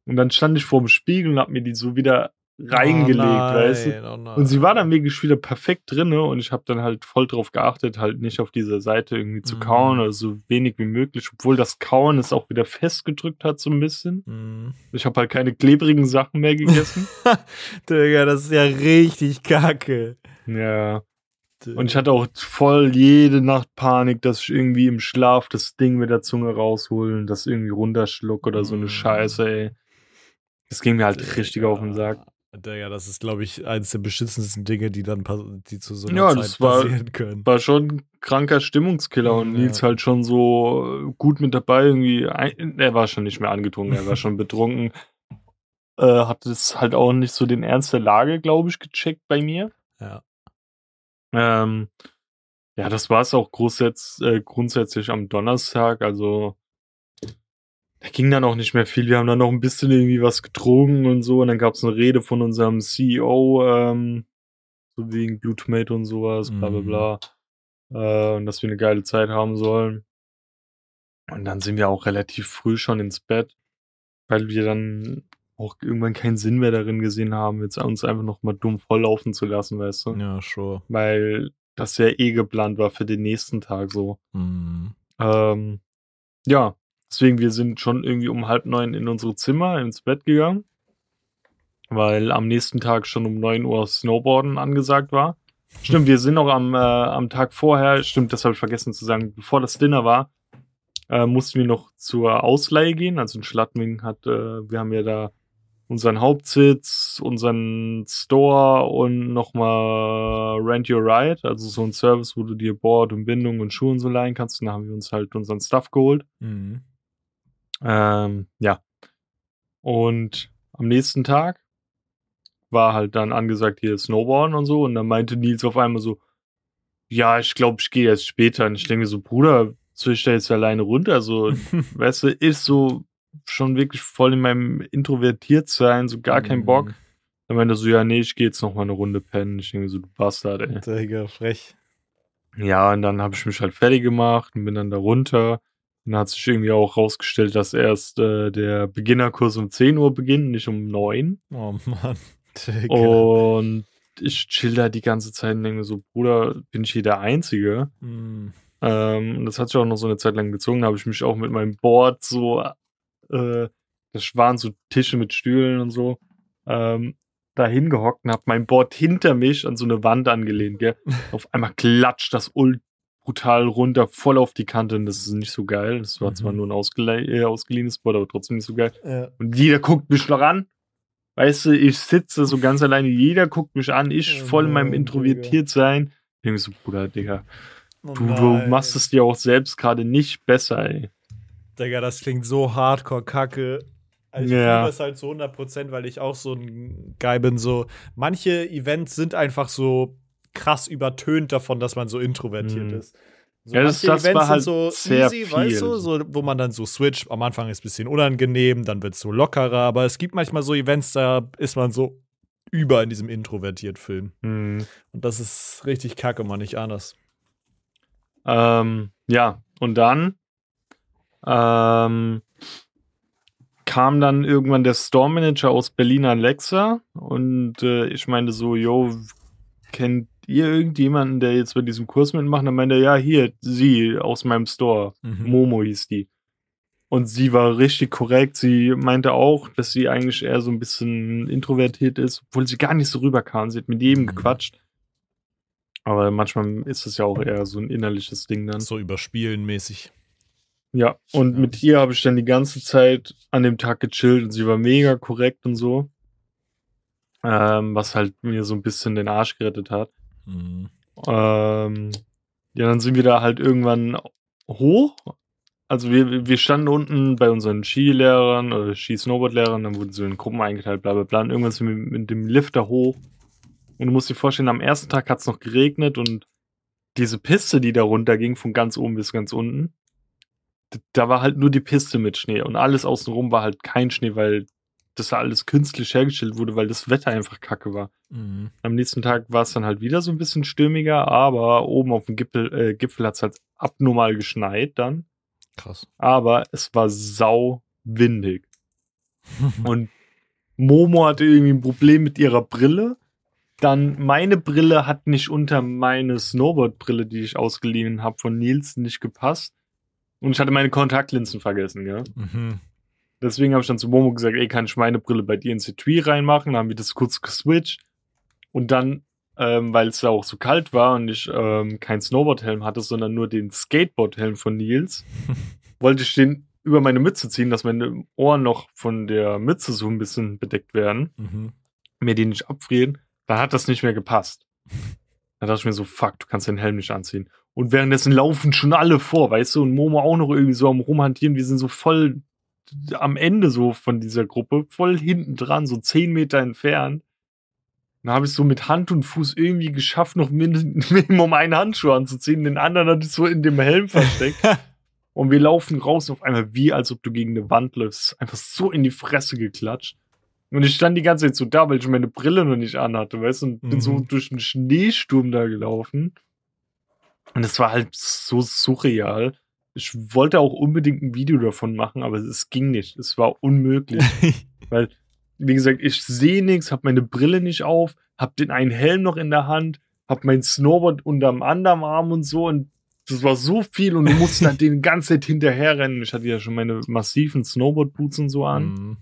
Und dann stand ich vor dem Spiegel und hab mir die so wieder reingelegt, oh nein, weißt du? Oh. Und sie war dann wirklich wieder perfekt drinne und ich habe dann halt voll drauf geachtet, halt nicht auf dieser Seite irgendwie zu Mhm. kauen oder so wenig wie möglich, obwohl das Kauen es auch wieder festgedrückt hat so ein bisschen. Mhm. Ich habe halt keine klebrigen Sachen mehr gegessen. Digga, das ist ja richtig kacke. ja. Und ich hatte auch voll jede Nacht Panik, dass ich irgendwie im Schlaf das Ding mit der Zunge rausholen, das irgendwie runterschluck oder so eine Mm. Scheiße, ey. Das ging mir halt richtig auf den Sack. Digga, das ist, glaube ich, eines der beschissensten Dinge, die dann die zu so einer Ja, Zeit das war- passieren können. War schon ein kranker Stimmungskiller und Ja. Nils halt schon so äh, gut mit dabei irgendwie. Er war schon nicht mehr angetrunken, er war schon betrunken. Äh, hat es halt auch nicht so den Ernst der Lage, glaube ich, gecheckt bei mir. Ja. Ähm, ja, das war es auch grundsätz, äh, grundsätzlich am Donnerstag. Also da ging dann auch nicht mehr viel. Wir haben dann noch ein bisschen irgendwie was getrunken und so. Und dann gab es eine Rede von unserem CEO, ähm, so wegen Blue Tomato und sowas, bla bla Mhm. bla. Äh, und dass wir eine geile Zeit haben sollen. Und dann sind wir auch relativ früh schon ins Bett, weil wir dann auch irgendwann keinen Sinn mehr darin gesehen haben, jetzt uns einfach noch mal dumm volllaufen zu lassen, weißt du? Ja, sure. Weil das ja eh geplant war für den nächsten Tag so. Mhm. Ähm, ja, deswegen, wir sind schon irgendwie um halb neun in unsere Zimmer ins Bett gegangen, weil am nächsten Tag schon um neun Uhr Snowboarden angesagt war. Stimmt, wir sind noch am, äh, am Tag vorher, stimmt, das habe ich vergessen zu sagen, bevor das Dinner war, äh, mussten wir noch zur Ausleihe gehen. Also in Schladming hat, äh, wir haben ja da unseren Hauptsitz, unseren Store und nochmal Rent Your Ride, also so ein Service, wo du dir Board und Bindung und Schuhe und so leihen kannst. Und da haben wir uns halt unseren Stuff geholt. Mhm. Ähm, ja. Und am nächsten Tag war halt dann angesagt, hier Snowboarden und so. Und dann meinte Nils auf einmal so, ja, ich glaube, ich gehe jetzt später. Und ich denke so, Bruder, ich da jetzt alleine runter? So, weißt du, ist so schon wirklich voll in meinem introvertiert sein, so gar kein Bock. Mhm. Dann meinte er so, ja, nee, ich gehe jetzt noch mal eine Runde pennen. Ich denke so, du Bastard, ey. Digga, frech. Ja, und dann habe ich mich halt fertig gemacht und bin dann da runter. Und dann hat sich irgendwie auch rausgestellt, dass erst äh, der Beginnerkurs um 10 Uhr beginnt, nicht um 9. Oh Mann. Digga. Und ich chill da die ganze Zeit und denke so, Bruder, bin ich hier der Einzige? Mhm. Ähm, und das hat sich auch noch so eine Zeit lang gezogen. Da habe ich mich auch mit meinem Board so, äh, das waren so Tische mit Stühlen und so, ähm, da hingehockt und habe mein Board hinter mich an so eine Wand angelehnt, gell? Auf einmal klatscht das ult brutal runter, voll auf die Kante und das ist nicht so geil. Das war Mhm. zwar nur ein ausgele äh, ausgeliehenes Board, aber trotzdem nicht so geil. Ja. Und jeder guckt mich noch an. Weißt du, ich sitze so ganz alleine, jeder guckt mich an, ich Oh voll in meinem introvertiert sein. Ich denke so, Bruder, Digga, Oh du, du machst es dir auch selbst gerade nicht besser, ey. Digga, das klingt so hardcore kacke. Also ich Ja. fühle das halt so 100%, weil ich auch so ein Guy bin. So, manche Events sind einfach so krass übertönt davon, dass man so introvertiert Mhm. ist. So, Ja, das- das war halt so sehr easy, viel. weißt du, so, wo man dann so switcht. Am Anfang ist es ein bisschen unangenehm, dann wird es so lockerer, aber es gibt manchmal so Events, da ist man so über in diesem introvertiert Film. Hm. Und das ist richtig kacke, man, nicht anders. Ähm, ja, und dann ähm, kam dann irgendwann der Store Manager aus Berlin, Alexa, und äh, ich meinte so, yo, kennt ihr irgendjemanden, der jetzt bei diesem Kurs mitmacht? Dann meinte er, ja, hier, sie aus meinem Store. Mhm. Momo hieß die. Und sie war richtig korrekt. Sie meinte auch, dass sie eigentlich eher so ein bisschen introvertiert ist, obwohl sie gar nicht so rüberkam. Sie hat mit jedem Mhm. gequatscht. Aber manchmal ist es ja auch eher so ein innerliches Ding dann. So überspielen mäßig. Ja, und mit ihr habe ich dann die ganze Zeit an dem Tag gechillt und sie war mega korrekt und so. Ähm, was halt mir so ein bisschen den Arsch gerettet hat. Mhm. Ähm, ja, dann sind wir da halt irgendwann hoch. Also wir, wir standen unten bei unseren Skilehrern oder Ski-Snowboard-Lehrern, dann wurden so in Gruppen eingeteilt, bla bla bla. Und irgendwann sind wir mit dem Lifter hoch. Und du musst dir vorstellen, am ersten Tag hat es noch geregnet und diese Piste, die da runter ging, von ganz oben bis ganz unten, da war halt nur die Piste mit Schnee und alles außenrum war halt kein Schnee, weil das da alles künstlich hergestellt wurde, weil das Wetter einfach kacke war. Mhm. Am nächsten Tag war es dann halt wieder so ein bisschen stürmiger, aber oben auf dem Gipfel, äh, Gipfel hat es halt abnormal geschneit dann. Krass. Aber es war sau windig. Und Momo hatte irgendwie ein Problem mit ihrer Brille. Dann meine Brille hat nicht unter meine Snowboard-Brille, die ich ausgeliehen habe von Nils, nicht gepasst. Und ich hatte meine Kontaktlinsen vergessen, ja. Mhm. Deswegen habe ich dann zu Momo gesagt, ey, kann ich meine Brille bei dir ins Etui reinmachen? Dann haben wir das kurz geswitcht. Und dann, ähm, weil es ja auch so kalt war und ich ähm, keinen Snowboardhelm hatte, sondern nur den Skateboardhelm von Nils, wollte ich den über meine Mütze ziehen, dass meine Ohren noch von der Mütze so ein bisschen bedeckt werden, Mhm. mir die nicht abfrieren. Dann hat das nicht mehr gepasst. Dann dachte ich mir so, fuck, du kannst den Helm nicht anziehen. Und währenddessen laufen schon alle vor, weißt du, und Momo auch noch irgendwie so am Rumhantieren. Wir sind so voll am Ende so von dieser Gruppe, voll hinten dran, so zehn Meter entfernt. Dann habe ich so mit Hand und Fuß irgendwie geschafft, noch min- Minimum einen Handschuh anzuziehen. Den anderen hatte ich so in dem Helm versteckt. und wir laufen raus und auf einmal wie, als ob du gegen eine Wand läufst. Einfach so in die Fresse geklatscht. Und ich stand die ganze Zeit so da, weil ich meine Brille noch nicht anhatte, weißt du, und bin so Mhm. durch den Schneesturm da gelaufen. Und es war halt so surreal. Ich wollte auch unbedingt ein Video davon machen, aber es ging nicht. Es war unmöglich. weil wie gesagt, ich sehe nichts, habe meine Brille nicht auf, habe den einen Helm noch in der Hand, habe mein Snowboard unterm anderen Arm und so und das war so viel und du musst dann den ganze Zeit hinterherrennen. Ich hatte ja schon meine massiven Snowboard-Boots und so an. Mhm.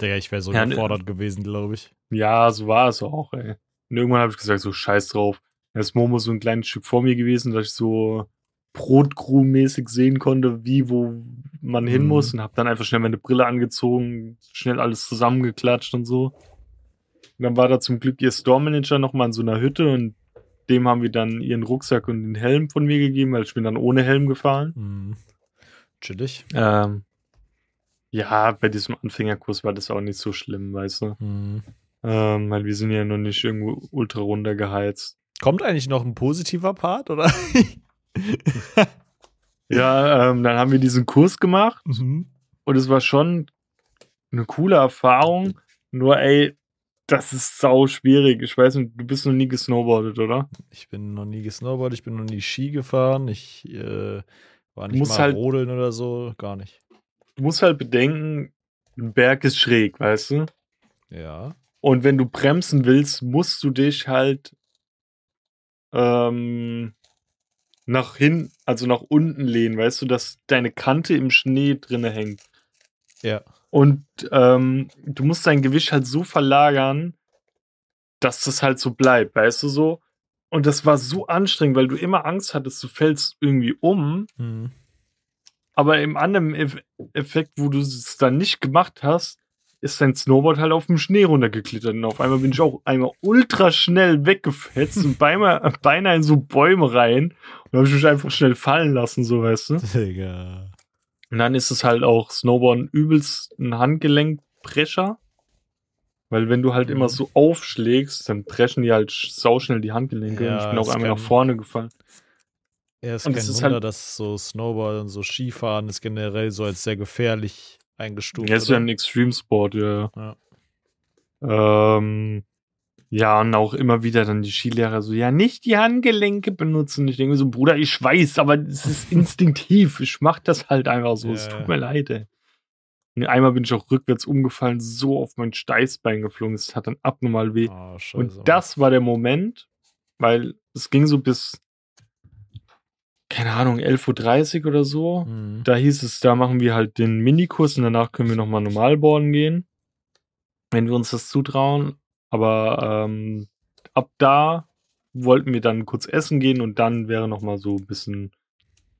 Digga, ich wäre so Ja, ne- gefordert gewesen, glaube ich. Ja, so war es auch, ey. Und irgendwann habe ich gesagt, so scheiß drauf. Da ist Momo so ein kleines Stück vor mir gewesen, dass ich so Brotcrew-mäßig sehen konnte, wie, wo man hin Mhm. muss und habe dann einfach schnell meine Brille angezogen, schnell alles zusammengeklatscht und so. Und dann war da zum Glück ihr Store-Manager nochmal in so einer Hütte und dem haben wir dann ihren Rucksack und den Helm von mir gegeben, weil ich bin dann ohne Helm gefahren. Mhm. Chillig. Ähm, ja, bei diesem Anfängerkurs war das auch nicht so schlimm, weißt du. Mhm. Ähm, weil wir sind ja noch nicht irgendwo ultra runtergeheizt. Kommt eigentlich noch ein positiver Part, oder? Ja, ähm, dann haben wir diesen Kurs gemacht mhm. und es war schon eine coole Erfahrung. Nur, ey, das ist sau schwierig. Ich weiß nicht, du bist noch nie gesnowboardet, oder? Ich bin noch nie gesnowboardet, ich bin noch nie Ski gefahren, ich äh, war nicht mal halt- rodeln oder so, gar nicht. Du musst halt bedenken, ein Berg ist schräg, weißt du? Ja. Und wenn du bremsen willst, musst du dich halt ähm, nach hin, also nach unten lehnen, weißt du, dass deine Kante im Schnee drinne hängt. Ja. Und ähm, du musst dein Gewicht halt so verlagern, dass das halt so bleibt, weißt du so? Und das war so anstrengend, weil du immer Angst hattest, du fällst irgendwie um. Mhm. Aber im anderen Eff Effekt, wo du es dann nicht gemacht hast, ist dein Snowboard halt auf dem Schnee runtergeklettert. Und auf einmal bin ich auch einmal ultra schnell weggefetzt und beinahe, beinahe in so Bäume rein. Und habe ich mich einfach schnell fallen lassen, so weißt du. Digga. Und dann ist es halt auch Snowboarden übelst ein Handgelenkbrecher. Weil wenn du halt Mhm. immer so aufschlägst, dann brechen die halt sauschnell die Handgelenke. Ja, und ich bin auch einmal nach vorne gefallen. Ja, ist Und kein es ist Wunder, halt- dass so Snowboard und so Skifahren ist generell so als sehr gefährlich eingestuft. Ja, ist ja oder? ein Extreme-Sport, ja. Ja. Ähm, ja, und auch immer wieder dann die Skilehrer so, ja, nicht die Handgelenke benutzen. Ich denke mir so, Bruder, ich weiß, aber es ist instinktiv. Ich mach das halt einfach so. Es Ja, tut ja. mir leid, ey. Und einmal bin ich auch rückwärts umgefallen, so auf mein Steißbein geflogen. Es hat dann abnormal weh. Oh. Und das war der Moment, weil es ging so bis, keine Ahnung, 11.30 Uhr oder so. Mhm. Da hieß es, da machen wir halt den Minikurs und danach können wir nochmal normal boarden gehen, wenn wir uns das zutrauen. Aber ähm, ab da wollten wir dann kurz essen gehen und dann wäre nochmal so ein bisschen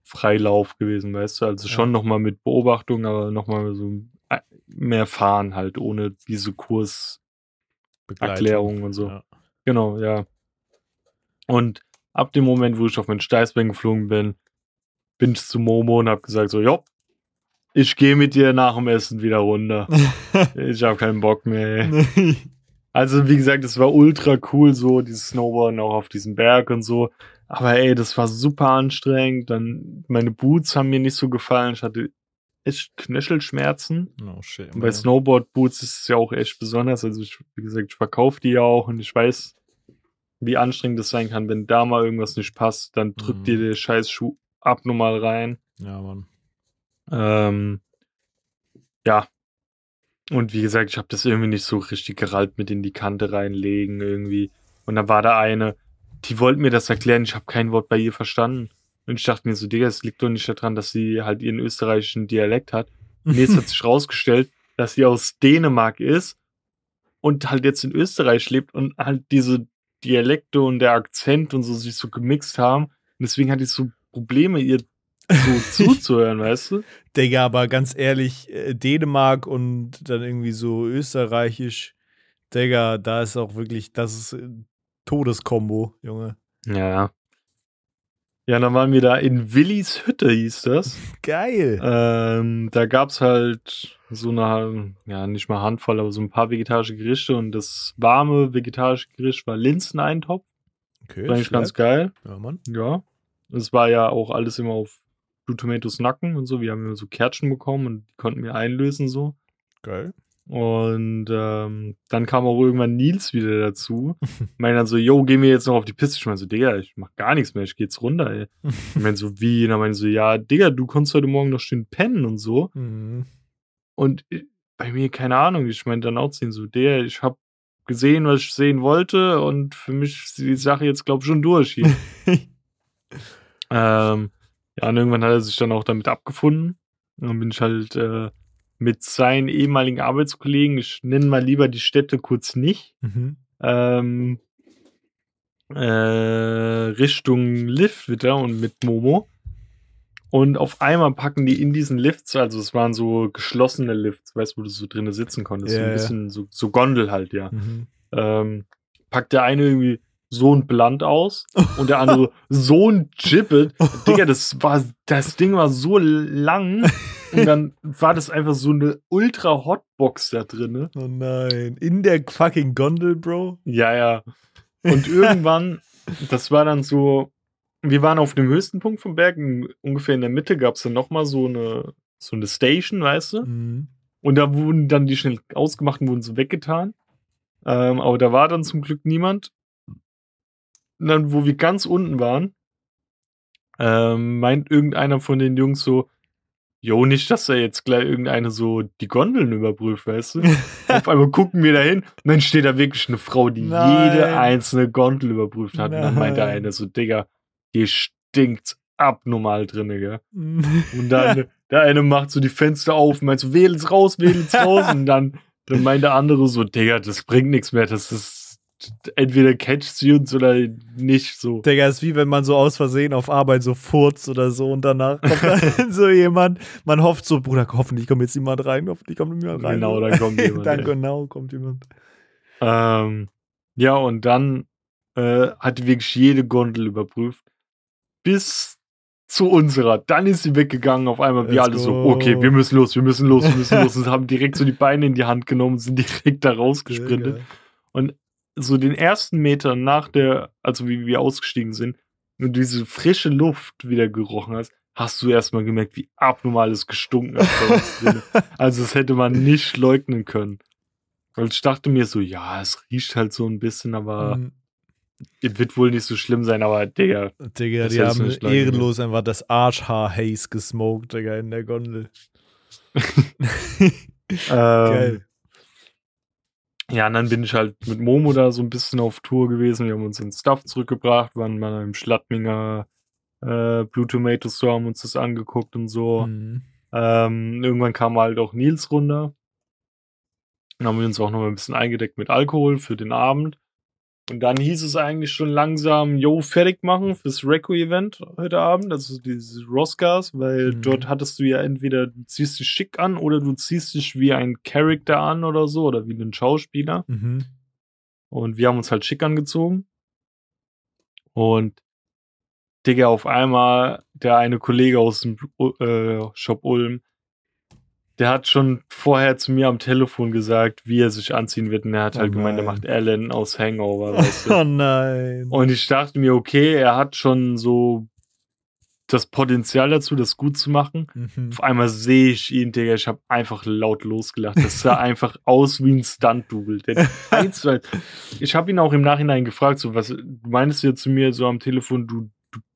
Freilauf gewesen, weißt du? Also Ja. schon nochmal mit Beobachtung, aber nochmal so mehr fahren halt, ohne diese Kurserklärung und so. Ja. Genau, ja. Und ab dem Moment, wo ich auf mein Steißbein geflogen bin, bin ich zu Momo und hab gesagt so, jo, ich gehe mit dir nach dem Essen wieder runter. ich habe keinen Bock mehr. Ey. Also wie gesagt, es war ultra cool so, dieses Snowboarden auch auf diesem Berg und so. Aber ey, das war super anstrengend. Dann meine Boots haben mir nicht so gefallen. Ich hatte echt Knöchelschmerzen. shit. Und bei man. Snowboard-Boots ist es ja auch echt besonders. Also, ich, wie gesagt, ich verkaufe die ja auch und ich weiß, wie anstrengend das sein kann, wenn da mal irgendwas nicht passt, dann drückt Mhm. dir der scheiß Schuh abnormal rein. Ja, Mann. Ähm, ja. Und wie gesagt, ich habe das irgendwie nicht so richtig gerallt mit in die Kante reinlegen irgendwie. Und dann war da eine, die wollte mir das erklären, ich habe kein Wort bei ihr verstanden. Und ich dachte mir so, Digga, es liegt doch nicht daran, dass sie halt ihren österreichischen Dialekt hat. Nee, es hat sich rausgestellt, dass sie aus Dänemark ist und halt jetzt in Österreich lebt und halt diese Dialekte und der Akzent und so sich so gemixt haben. Und deswegen hatte ich so Probleme, ihr so zuzuhören, weißt du? Digga, aber ganz ehrlich, äh, Dänemark und dann irgendwie so österreichisch, Digga, da ist auch wirklich, das ist äh, Todeskombo, Junge. Ja. Ja, dann waren wir da in Willis Hütte, hieß das. Geil. Ähm, da gab's halt so eine, ja, nicht mal Handvoll, aber so ein paar vegetarische Gerichte und das warme vegetarische Gericht war Linseneintopf. Okay, War eigentlich ganz geil. Ja, Mann. Ja. Es war ja auch alles immer auf Blue Tomatoes Nacken und so. Wir haben immer so Kärtchen bekommen und die konnten wir einlösen so. Geil. Und ähm, dann kam auch irgendwann Nils wieder dazu. Meint dann so, yo, gehen wir jetzt noch auf die Piste. Ich meine so, Digga, ich mach gar nichts mehr, ich geh jetzt runter, ey. Ich meine so, wie? Und dann meinte so, ja, Digga, du konntest heute Morgen noch schön pennen und so. Mhm. Und bei mir keine Ahnung. Ich meine dann auch sehen so der, ich habe gesehen, was ich sehen wollte und für mich ist die Sache jetzt glaube ich schon durch hier. ähm, ja, und irgendwann hat er sich dann auch damit abgefunden. Und dann bin ich halt äh, mit seinen ehemaligen Arbeitskollegen, ich nenne mal lieber die Städte kurz nicht, Mhm. ähm, äh, Richtung Lift wieder und mit Momo. Und auf einmal packen die in diesen Lifts, also es waren so geschlossene Lifts, weißt du, wo du so drinnen sitzen konntest, so Ja, ein bisschen so, so Gondel halt, ja. Mhm. Ähm, packt der eine irgendwie so ein Blunt aus und der andere so ein Gibbet. Digga, das war, das Ding war so lang und dann war das einfach so eine ultra Hotbox da drinne. Oh nein. In der fucking Gondel, Bro. Ja, ja. Und irgendwann, das war dann so, wir waren auf dem höchsten Punkt vom Berg, ungefähr in der Mitte gab es dann nochmal so eine, so eine Station, weißt du? Mhm. Und da wurden dann die schnell ausgemacht und wurden so weggetan. Ähm, aber da war dann zum Glück niemand. Und dann, wo wir ganz unten waren, ähm, meint irgendeiner von den Jungs so, Jo, nicht, dass da jetzt gleich irgendeine so die Gondeln überprüft, weißt du? Auf einmal gucken wir da hin und dann steht da wirklich eine Frau, die Nein. jede einzelne Gondel überprüft hat. Und dann meint der Nein. eine so, Digga, hier stinkt's abnormal drinne, gell? Und dann der eine macht so die Fenster auf und meint so, wähl's raus, wähl's raus. Und dann, dann meint der andere so, Digga, das bringt nichts mehr. Das ist entweder catcht sie uns oder nicht so. Digga, ist wie wenn man so aus Versehen auf Arbeit so furzt oder so und danach kommt dann so jemand. Man hofft so, Bruder, hoffentlich kommt jetzt jemand rein, hoffentlich kommt niemand rein. Genau, dann kommt jemand, dann ey. genau kommt jemand. Ähm, ja, und dann äh, hat wirklich jede Gondel überprüft. Bis zu unserer. Dann ist sie weggegangen. Auf einmal wir Let's alle so, go. okay, wir müssen los, wir müssen los, wir müssen los. Und haben direkt so die Beine in die Hand genommen, sind direkt da rausgesprintet. Digga. So den ersten Meter nach der, also wie wir ausgestiegen sind, und diese frische Luft wieder gerochen hast, hast du erstmal gemerkt, wie abnormal es gestunken hat. Also das hätte man nicht leugnen können. Und ich dachte mir so, ja, es riecht halt so ein bisschen, aber Mhm. es wird wohl nicht so schlimm sein, aber Digga, Digga, die haben ehrenlos einfach das Arschhaar-Haze gesmoked, Digga, in der Gondel. Geil. Ja, und dann bin ich halt mit Momo da so ein bisschen auf Tour gewesen. Wir haben uns den Stuff zurückgebracht, waren mal im Schladminger äh, Blue Tomato Store, haben uns das angeguckt und so. Mhm. Ähm, irgendwann kam halt auch Nils runter. Dann haben wir uns auch noch mal ein bisschen eingedeckt mit Alkohol für den Abend. Und dann hieß es eigentlich schon langsam, yo, fertig machen fürs Reco-Event heute Abend, also dieses Roscars, weil Mhm. dort hattest du ja entweder du ziehst dich schick an oder du ziehst dich wie ein Charakter an oder so oder wie ein Schauspieler. Mhm. Und wir haben uns halt schick angezogen. Und Digga, auf einmal der eine Kollege aus dem äh, Shop Ulm, der hat schon vorher zu mir am Telefon gesagt, wie er sich anziehen wird. Und er hat Oh halt gemeint, er macht Alan aus Hangover, weißt du. Oh nein. Und ich dachte mir, okay, er hat schon so das Potenzial dazu, das gut zu machen. Mhm. Auf einmal sehe ich ihn, Digga, ich habe einfach laut losgelacht. Das sah einfach aus wie ein Stunt-Double. Ich habe ihn auch im Nachhinein gefragt, so was, du meinst ja zu mir so am Telefon, du, du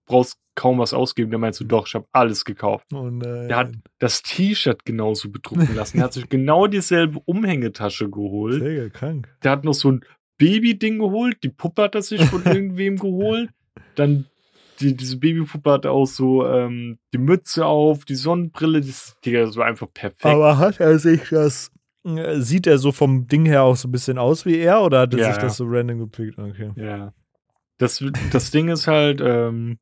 brauchst kaum was ausgeben. Der meinst du, doch, ich habe alles gekauft. Oh. Der hat das T-Shirt genauso bedrucken lassen. Er hat sich genau dieselbe Umhängetasche geholt. Digga, krank. Der hat noch so ein Baby-Ding geholt. Die Puppe hat er sich von irgendwem geholt. Dann die, diese Babypuppe hatte auch so ähm, die Mütze auf, die Sonnenbrille. Das, Digga, das war einfach perfekt. Aber hat er sich das. äh, Sieht er so vom Ding her auch so ein bisschen aus wie er oder hat er Ja, sich das so random gepickt? Okay. Ja. Das, das Ding ist halt, ähm,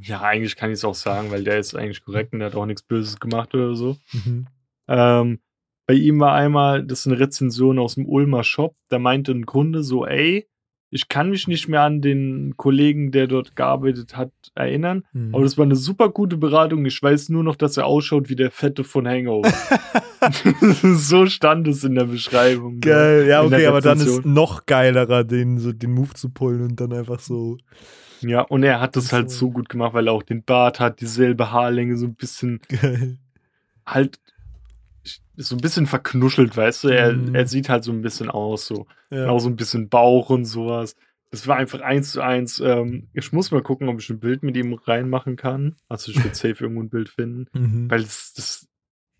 ja, eigentlich kann ich es auch sagen, weil der ist eigentlich korrekt und der hat auch nichts Böses gemacht oder so. Mhm. Ähm, bei ihm war einmal, das ist eine Rezension aus dem Ulmer Shop, da meinte ein Kunde so, ey, ich kann mich nicht mehr an den Kollegen, der dort gearbeitet hat, erinnern, Mhm. aber das war eine super gute Beratung. Ich weiß nur noch, dass er ausschaut wie der Fette von Hangover. so stand es in der Beschreibung. Geil, ja, okay, aber dann ist noch geilerer, den, so, den Move zu pullen und dann einfach so. Ja, und er hat das halt So. gut gemacht, weil er auch den Bart hat, dieselbe Haarlänge, so ein bisschen Geil. halt so ein bisschen verknuschelt, weißt du? Er, Mhm. er sieht halt so ein bisschen aus, so. Ja. Auch so ein bisschen Bauch und sowas. Das war einfach eins zu eins. Ähm, ich muss mal gucken, ob ich ein Bild mit ihm reinmachen kann. Also ich würde safe irgendwo ein Bild finden. Mhm. Weil das, das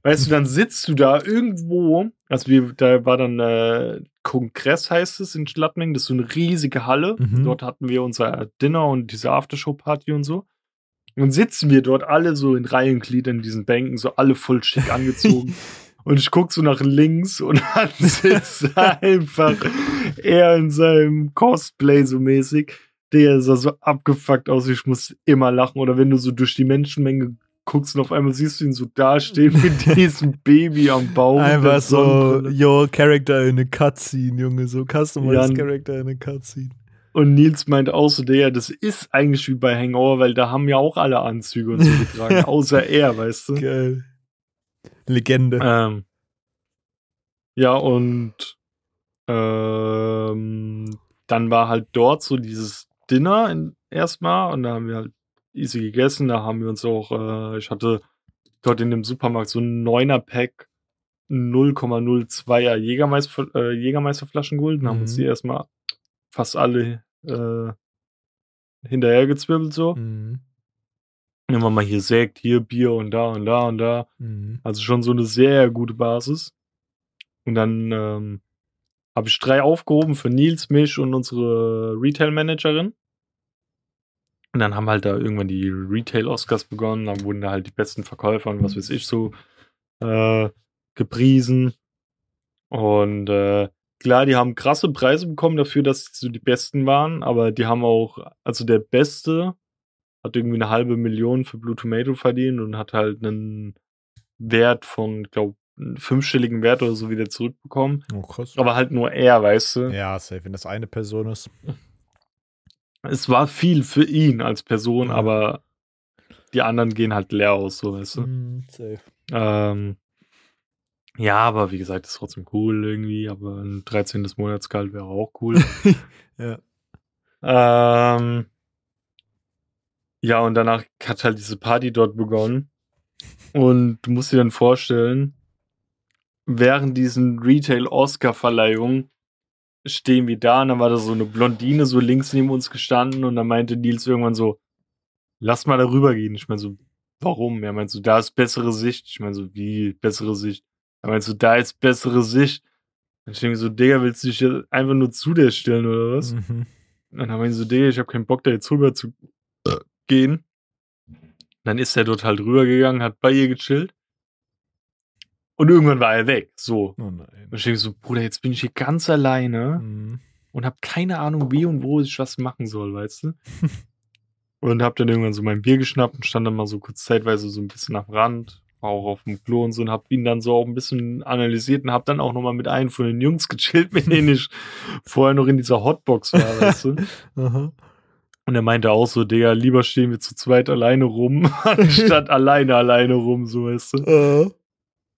Weißt du, dann sitzt du da irgendwo, also wir, da war dann äh, Kongress heißt es in Schladming, das ist so eine riesige Halle. Mhm. Dort hatten wir unser Dinner und diese Aftershow-Party und so. Und sitzen wir dort alle so in Reihengliedern in diesen Bänken, so alle voll schick angezogen. und ich guck so nach links und dann sitzt einfach er in seinem Cosplay so mäßig. Der sah so abgefuckt aus, ich muss immer lachen. Oder wenn du so durch die Menschenmenge guckst und auf einmal siehst du ihn so dastehen mit diesem Baby am der Einfach so, your character in a cutscene, Junge. So customized Ja. character in a cutscene. Und Nils meint auch so, der, das ist eigentlich wie bei Hangover, weil da haben ja auch alle Anzüge und so getragen, außer er, weißt du. Geil. Legende. Ähm, ja, und ähm, dann war halt dort so dieses Dinner in, erstmal und da haben wir halt easy gegessen. Da haben wir uns auch, äh, ich hatte dort in dem Supermarkt so ein 9er-Pack 0,02er Jägermeister, äh, Jägermeisterflaschen geholt und haben uns Mhm. die erstmal fast alle äh, hinterhergezwirbelt so. Mhm. Wir mal hier Sekt, hier Bier und da und da und da. Mhm. Also schon so eine sehr gute Basis. Und dann ähm, habe ich drei aufgehoben für Nils, mich und unsere Retail-Managerin. Und dann haben halt da irgendwann die Retail-Oscars begonnen. Dann wurden da halt die besten Verkäufer und was weiß ich so äh, gepriesen. Und äh, klar, die haben krasse Preise bekommen dafür, dass sie so die Besten waren. Aber die haben auch, also der Beste hat irgendwie eine halbe Million für Blue Tomato verdient und hat halt einen Wert von, glaube einen fünfstelligen Wert oder so wieder zurückbekommen. Oh, krass. Aber halt nur er, weißt du. Ja, safe, wenn das eine Person ist. Es war viel für ihn als Person, Ja. aber die anderen gehen halt leer aus, so weißt du. Safe. Ähm, ja, aber wie gesagt, ist trotzdem cool irgendwie, aber ein 13. Monatsgehalt wäre auch cool. Ja. ähm, ja, und danach hat halt diese Party dort begonnen. Und du musst dir dann vorstellen, während diesen Retail-Oscar-Verleihungen stehen wir da und dann war da so eine Blondine so links neben uns gestanden und dann meinte Nils irgendwann so, lass mal darüber gehen. Ich meine so, warum? Er meint so, da ist bessere Sicht. Ich meine so, wie bessere Sicht? Er meint so, da ist bessere Sicht. Dann stehe ich so, Digga, willst du dich jetzt einfach nur zu der stellen oder was? Mhm. Und dann meinte so, Digga, ich habe keinen Bock, da jetzt rüber zu gehen. Dann ist er dort halt rübergegangen, hat bei ihr gechillt. Und irgendwann war er weg. So. Oh nein. Und ich denke so, Bruder, jetzt bin ich hier ganz alleine Mhm. und habe keine Ahnung, wie und wo ich was machen soll, weißt du? und habe dann irgendwann so mein Bier geschnappt und stand dann mal so kurz zeitweise so ein bisschen am Rand, war auch auf dem Klo und so und habe ihn dann so auch ein bisschen analysiert und habe dann auch noch mal mit einem von den Jungs gechillt, mit denen ich vorher noch in dieser Hotbox war, weißt du? Aha. Und er meinte auch so, Digga, lieber stehen wir zu zweit alleine rum, anstatt alleine alleine rum, so weißt du.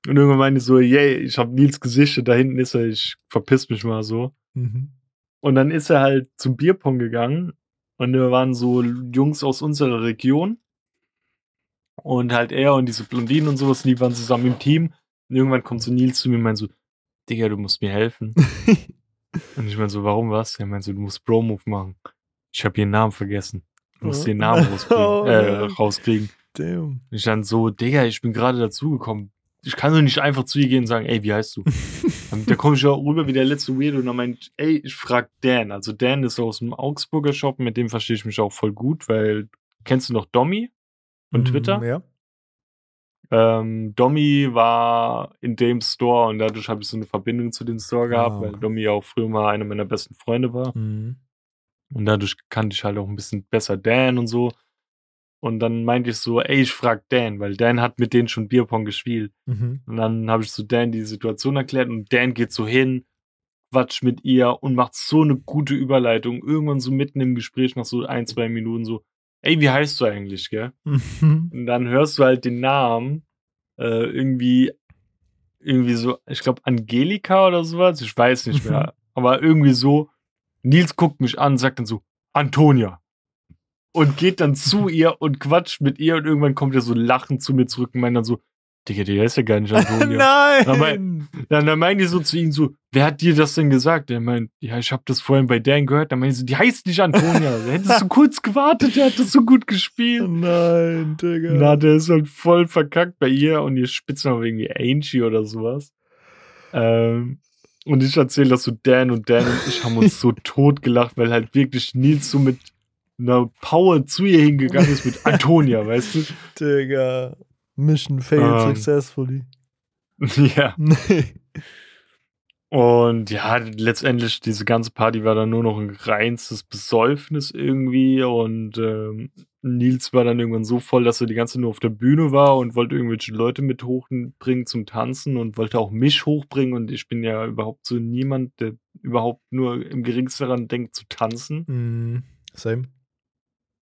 Und irgendwann meinte ich so, yay, ich hab Nils gesichtet, da hinten ist er, ich verpiss mich mal so. Mhm. Und dann ist er halt zum Bierpong gegangen und da waren so Jungs aus unserer Region und halt er und diese Blondinen und sowas, die waren zusammen im Team. Und irgendwann kommt so Nils zu mir und meint so, Digga, du musst mir helfen. und ich mein so, warum was? Er meint so, du musst Bro-Move machen. Ich habe ihren Namen vergessen. Du musst Oh. den Namen rauskriegen. Oh äh, rauskriegen. Damn. Und ich dann so, Digga, ich bin gerade dazugekommen. Ich kann doch nicht einfach zu ihr gehen und sagen, ey, wie heißt du? Da komme ich auch rüber wie der letzte Weirdo und dann meint, ey, ich frag Dan. Also Dan ist aus dem Augsburger Shop, mit dem verstehe ich mich auch voll gut, weil kennst du noch Domi von Twitter? Mhm, Ja. Ähm, Domi war in dem Store und dadurch habe ich so eine Verbindung zu dem Store gehabt, weil okay. Domi ja auch früher mal einer meiner besten Freunde war. Mhm. Und dadurch kannte ich halt auch ein bisschen besser Dan und so. Und dann meinte ich so, ey, ich frag Dan, weil Dan hat mit denen schon Bierpong gespielt. Mhm. Und dann habe ich so Dan die Situation erklärt und Dan geht so hin, quatscht mit ihr und macht so eine gute Überleitung. Irgendwann so mitten im Gespräch nach so ein, zwei Minuten so, ey, wie heißt du eigentlich, gell? Mhm. Und dann hörst du halt den Namen äh, irgendwie, irgendwie so, ich glaube Angelika oder sowas, ich weiß nicht mehr. Aber irgendwie so, Nils guckt mich an, sagt dann so, Antonia. Und geht dann zu ihr und quatscht mit ihr und irgendwann kommt er so lachend zu mir zurück und meint dann so, Digga, der ist ja gar nicht Antonia. Nein! Dann, dann meinte ich so zu ihm so, wer hat dir das denn gesagt? Er meint, ja, ich habe das vorhin bei Dan gehört. Dann meinte ich so, die heißt nicht Antonia. Hättest du kurz gewartet, der hat das so gut gespielt. Nein, Digga. Na, der ist halt voll verkackt bei ihr und ihr Spitzname irgendwie Angie oder sowas. Ähm, und ich erzähle das so Dan und Dan und ich haben uns so tot gelacht, weil halt wirklich Nils so mit einer Power zu ihr hingegangen ist mit Antonia, weißt du? Digga. Mission failed Ähm. successfully. ja. Nee. Und ja, letztendlich, diese ganze Party war dann nur noch ein reinstes Besäufnis irgendwie. Und ähm, Nils war dann irgendwann so voll, dass er die ganze Zeit nur auf der Bühne war und wollte irgendwelche Leute mit hochbringen zum Tanzen und wollte auch mich hochbringen. Und ich bin ja überhaupt so niemand, der überhaupt nur im geringsten daran denkt zu tanzen. Mm, same.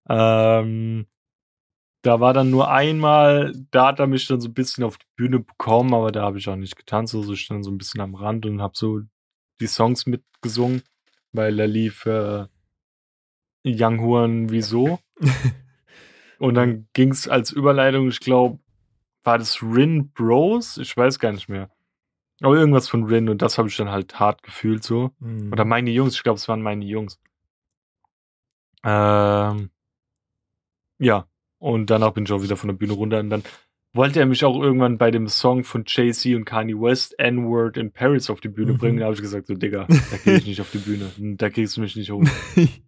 Ähm, da war dann nur einmal, da hat er mich dann so ein bisschen auf die Bühne bekommen, aber da habe ich auch nicht getanzt. Also ich stand so ein bisschen am Rand und habe so die Songs mitgesungen, weil da lief äh, Young Huan Wieso. und dann ging es als Überleitung, ich glaube, war das Rin Bros? Ich weiß gar nicht mehr. Aber irgendwas von Rin und das habe ich dann halt hart gefühlt so. Mm. Oder meine Jungs, ich glaube, es waren meine Jungs. Ähm, ja, und danach bin ich auch wieder von der Bühne runter und dann wollte er mich auch irgendwann bei dem Song von Jay-Z und Kanye West, N-Word in Paris, auf die Bühne Mhm. bringen. Da habe ich gesagt, so Digga, da gehe ich nicht auf die Bühne. Da kriegst du mich nicht hoch.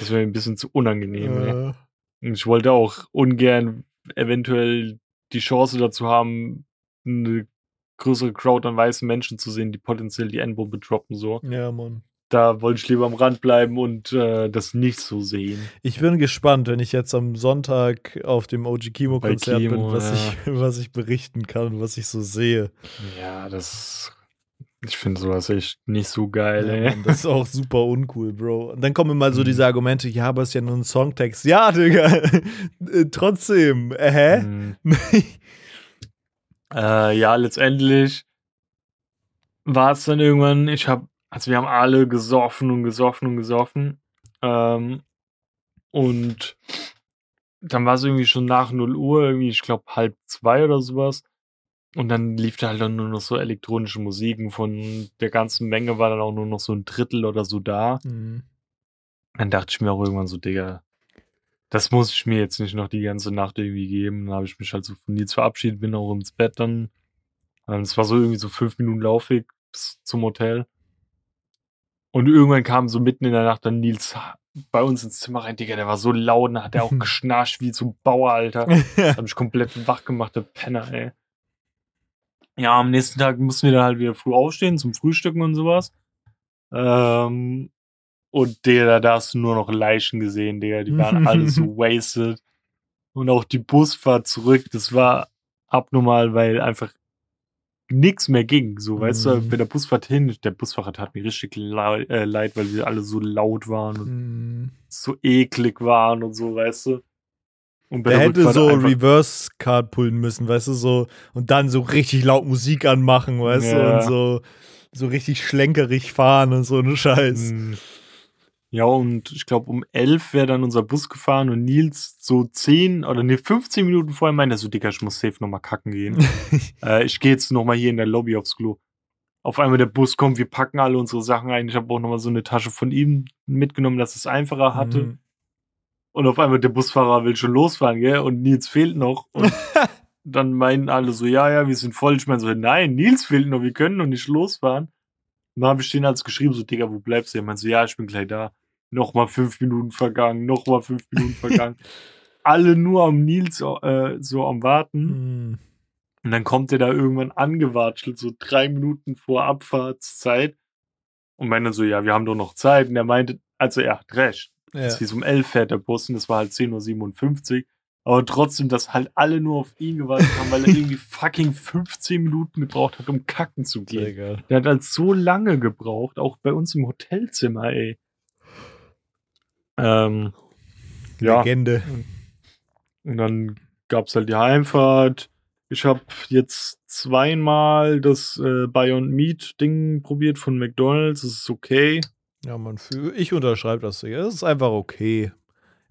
Das wäre ein bisschen zu unangenehm. ey. Äh, Und ich wollte auch ungern eventuell die Chance dazu haben, eine größere Crowd an weißen Menschen zu sehen, die potenziell die N-Bombe droppen, so ja, Mann. Da wollte ich lieber am Rand bleiben und äh, das nicht so sehen. Ich bin gespannt, wenn ich jetzt am Sonntag auf dem OG Kimo Konzert bin, Kimo, was, ja. ich, was ich berichten kann, was ich so sehe. Ja, das. Ich finde sowas echt nicht so geil, Ja, ey. Mann, das ist auch super uncool, Bro. Und dann kommen immer so Mhm. diese Argumente, ja, aber es ist ja nur ein Songtext. Ja, Digga, äh, trotzdem. Äh, hä? Mhm. Äh, ja, letztendlich war es dann irgendwann, ich habe, also wir haben alle gesoffen und gesoffen und gesoffen. Ähm, und dann war es irgendwie schon nach 0 Uhr, irgendwie, ich glaube, halb zwei oder sowas. Und dann lief da halt dann nur noch so elektronische Musiken von der ganzen Menge war dann auch nur noch so ein Drittel oder so da. Mhm. Dann dachte ich mir auch irgendwann so, Digga, das muss ich mir jetzt nicht noch die ganze Nacht irgendwie geben. Dann habe ich mich halt so von Nils verabschiedet, bin auch ins Bett dann. Es war so irgendwie so fünf Minuten Laufweg bis zum Hotel. Und irgendwann kam so mitten in der Nacht dann Nils bei uns ins Zimmer rein, Digga, der war so laut, hat er auch geschnarcht wie so ein Bauer, Alter. Hab mich komplett wach gemacht, der Penner, ey. Ja, am nächsten Tag mussten wir dann halt wieder früh aufstehen zum Frühstücken und sowas. Ähm, und Digga, da hast du nur noch Leichen gesehen, Digga. Die waren alle so wasted. Und auch die Busfahrt zurück, das war abnormal, weil einfach nichts mehr ging. So, weißt du, Mhm. bei der Busfahrt hin, der Busfahrer tat mir richtig äh, leid, weil wir alle so laut waren und Mhm. so eklig waren und so, weißt du. Und bei Der hätte so Reverse Card pullen müssen, weißt du, so und dann so richtig laut Musik anmachen, weißt du, Ja. und so so richtig schlenkerig fahren und so ne Scheiß. Mm. Ja, und ich glaube, um 11 wäre dann unser Bus gefahren und Nils so 10 oder ne, 15 Minuten vorher meinte er so, Digga, ich muss safe nochmal kacken gehen. äh, ich gehe jetzt nochmal hier in der Lobby aufs Klo. Auf einmal der Bus kommt, wir packen alle unsere Sachen ein. Ich habe auch nochmal so eine Tasche von ihm mitgenommen, dass es einfacher hatte. Mhm. Und auf einmal der Busfahrer will schon losfahren, gell? Und Nils fehlt noch. Und dann meinen alle so, ja, ja, wir sind voll. Ich meine so, nein, Nils fehlt noch, wir können noch nicht losfahren. Und dann habe ich denen als geschrieben, so, Digga, wo bleibst du? Er meinte so, ja, ich bin gleich da. Nochmal fünf Minuten vergangen, nochmal fünf Minuten vergangen. alle nur am Nils äh, so am Warten. Mhm. Und dann kommt er da irgendwann angewatschelt, so drei Minuten vor Abfahrtszeit. Und meinte so, ja, wir haben doch noch Zeit. Und er meinte, also er hat recht. Ja. Es hieß um 11 fährt der Bus und es war halt 10.57 Uhr. Aber trotzdem, dass halt alle nur auf ihn gewartet haben, weil er irgendwie fucking 15 Minuten gebraucht hat, um kacken zu gehen. Der hat halt so lange gebraucht, auch bei uns im Hotelzimmer, ey. Ähm, ja, Legende. und dann gab's halt die Heimfahrt. Ich habe jetzt zweimal das äh, Beyond Meat Ding probiert von McDonald's. Das ist okay. Ja, man fühl, ich unterschreibe das. Es ist einfach okay.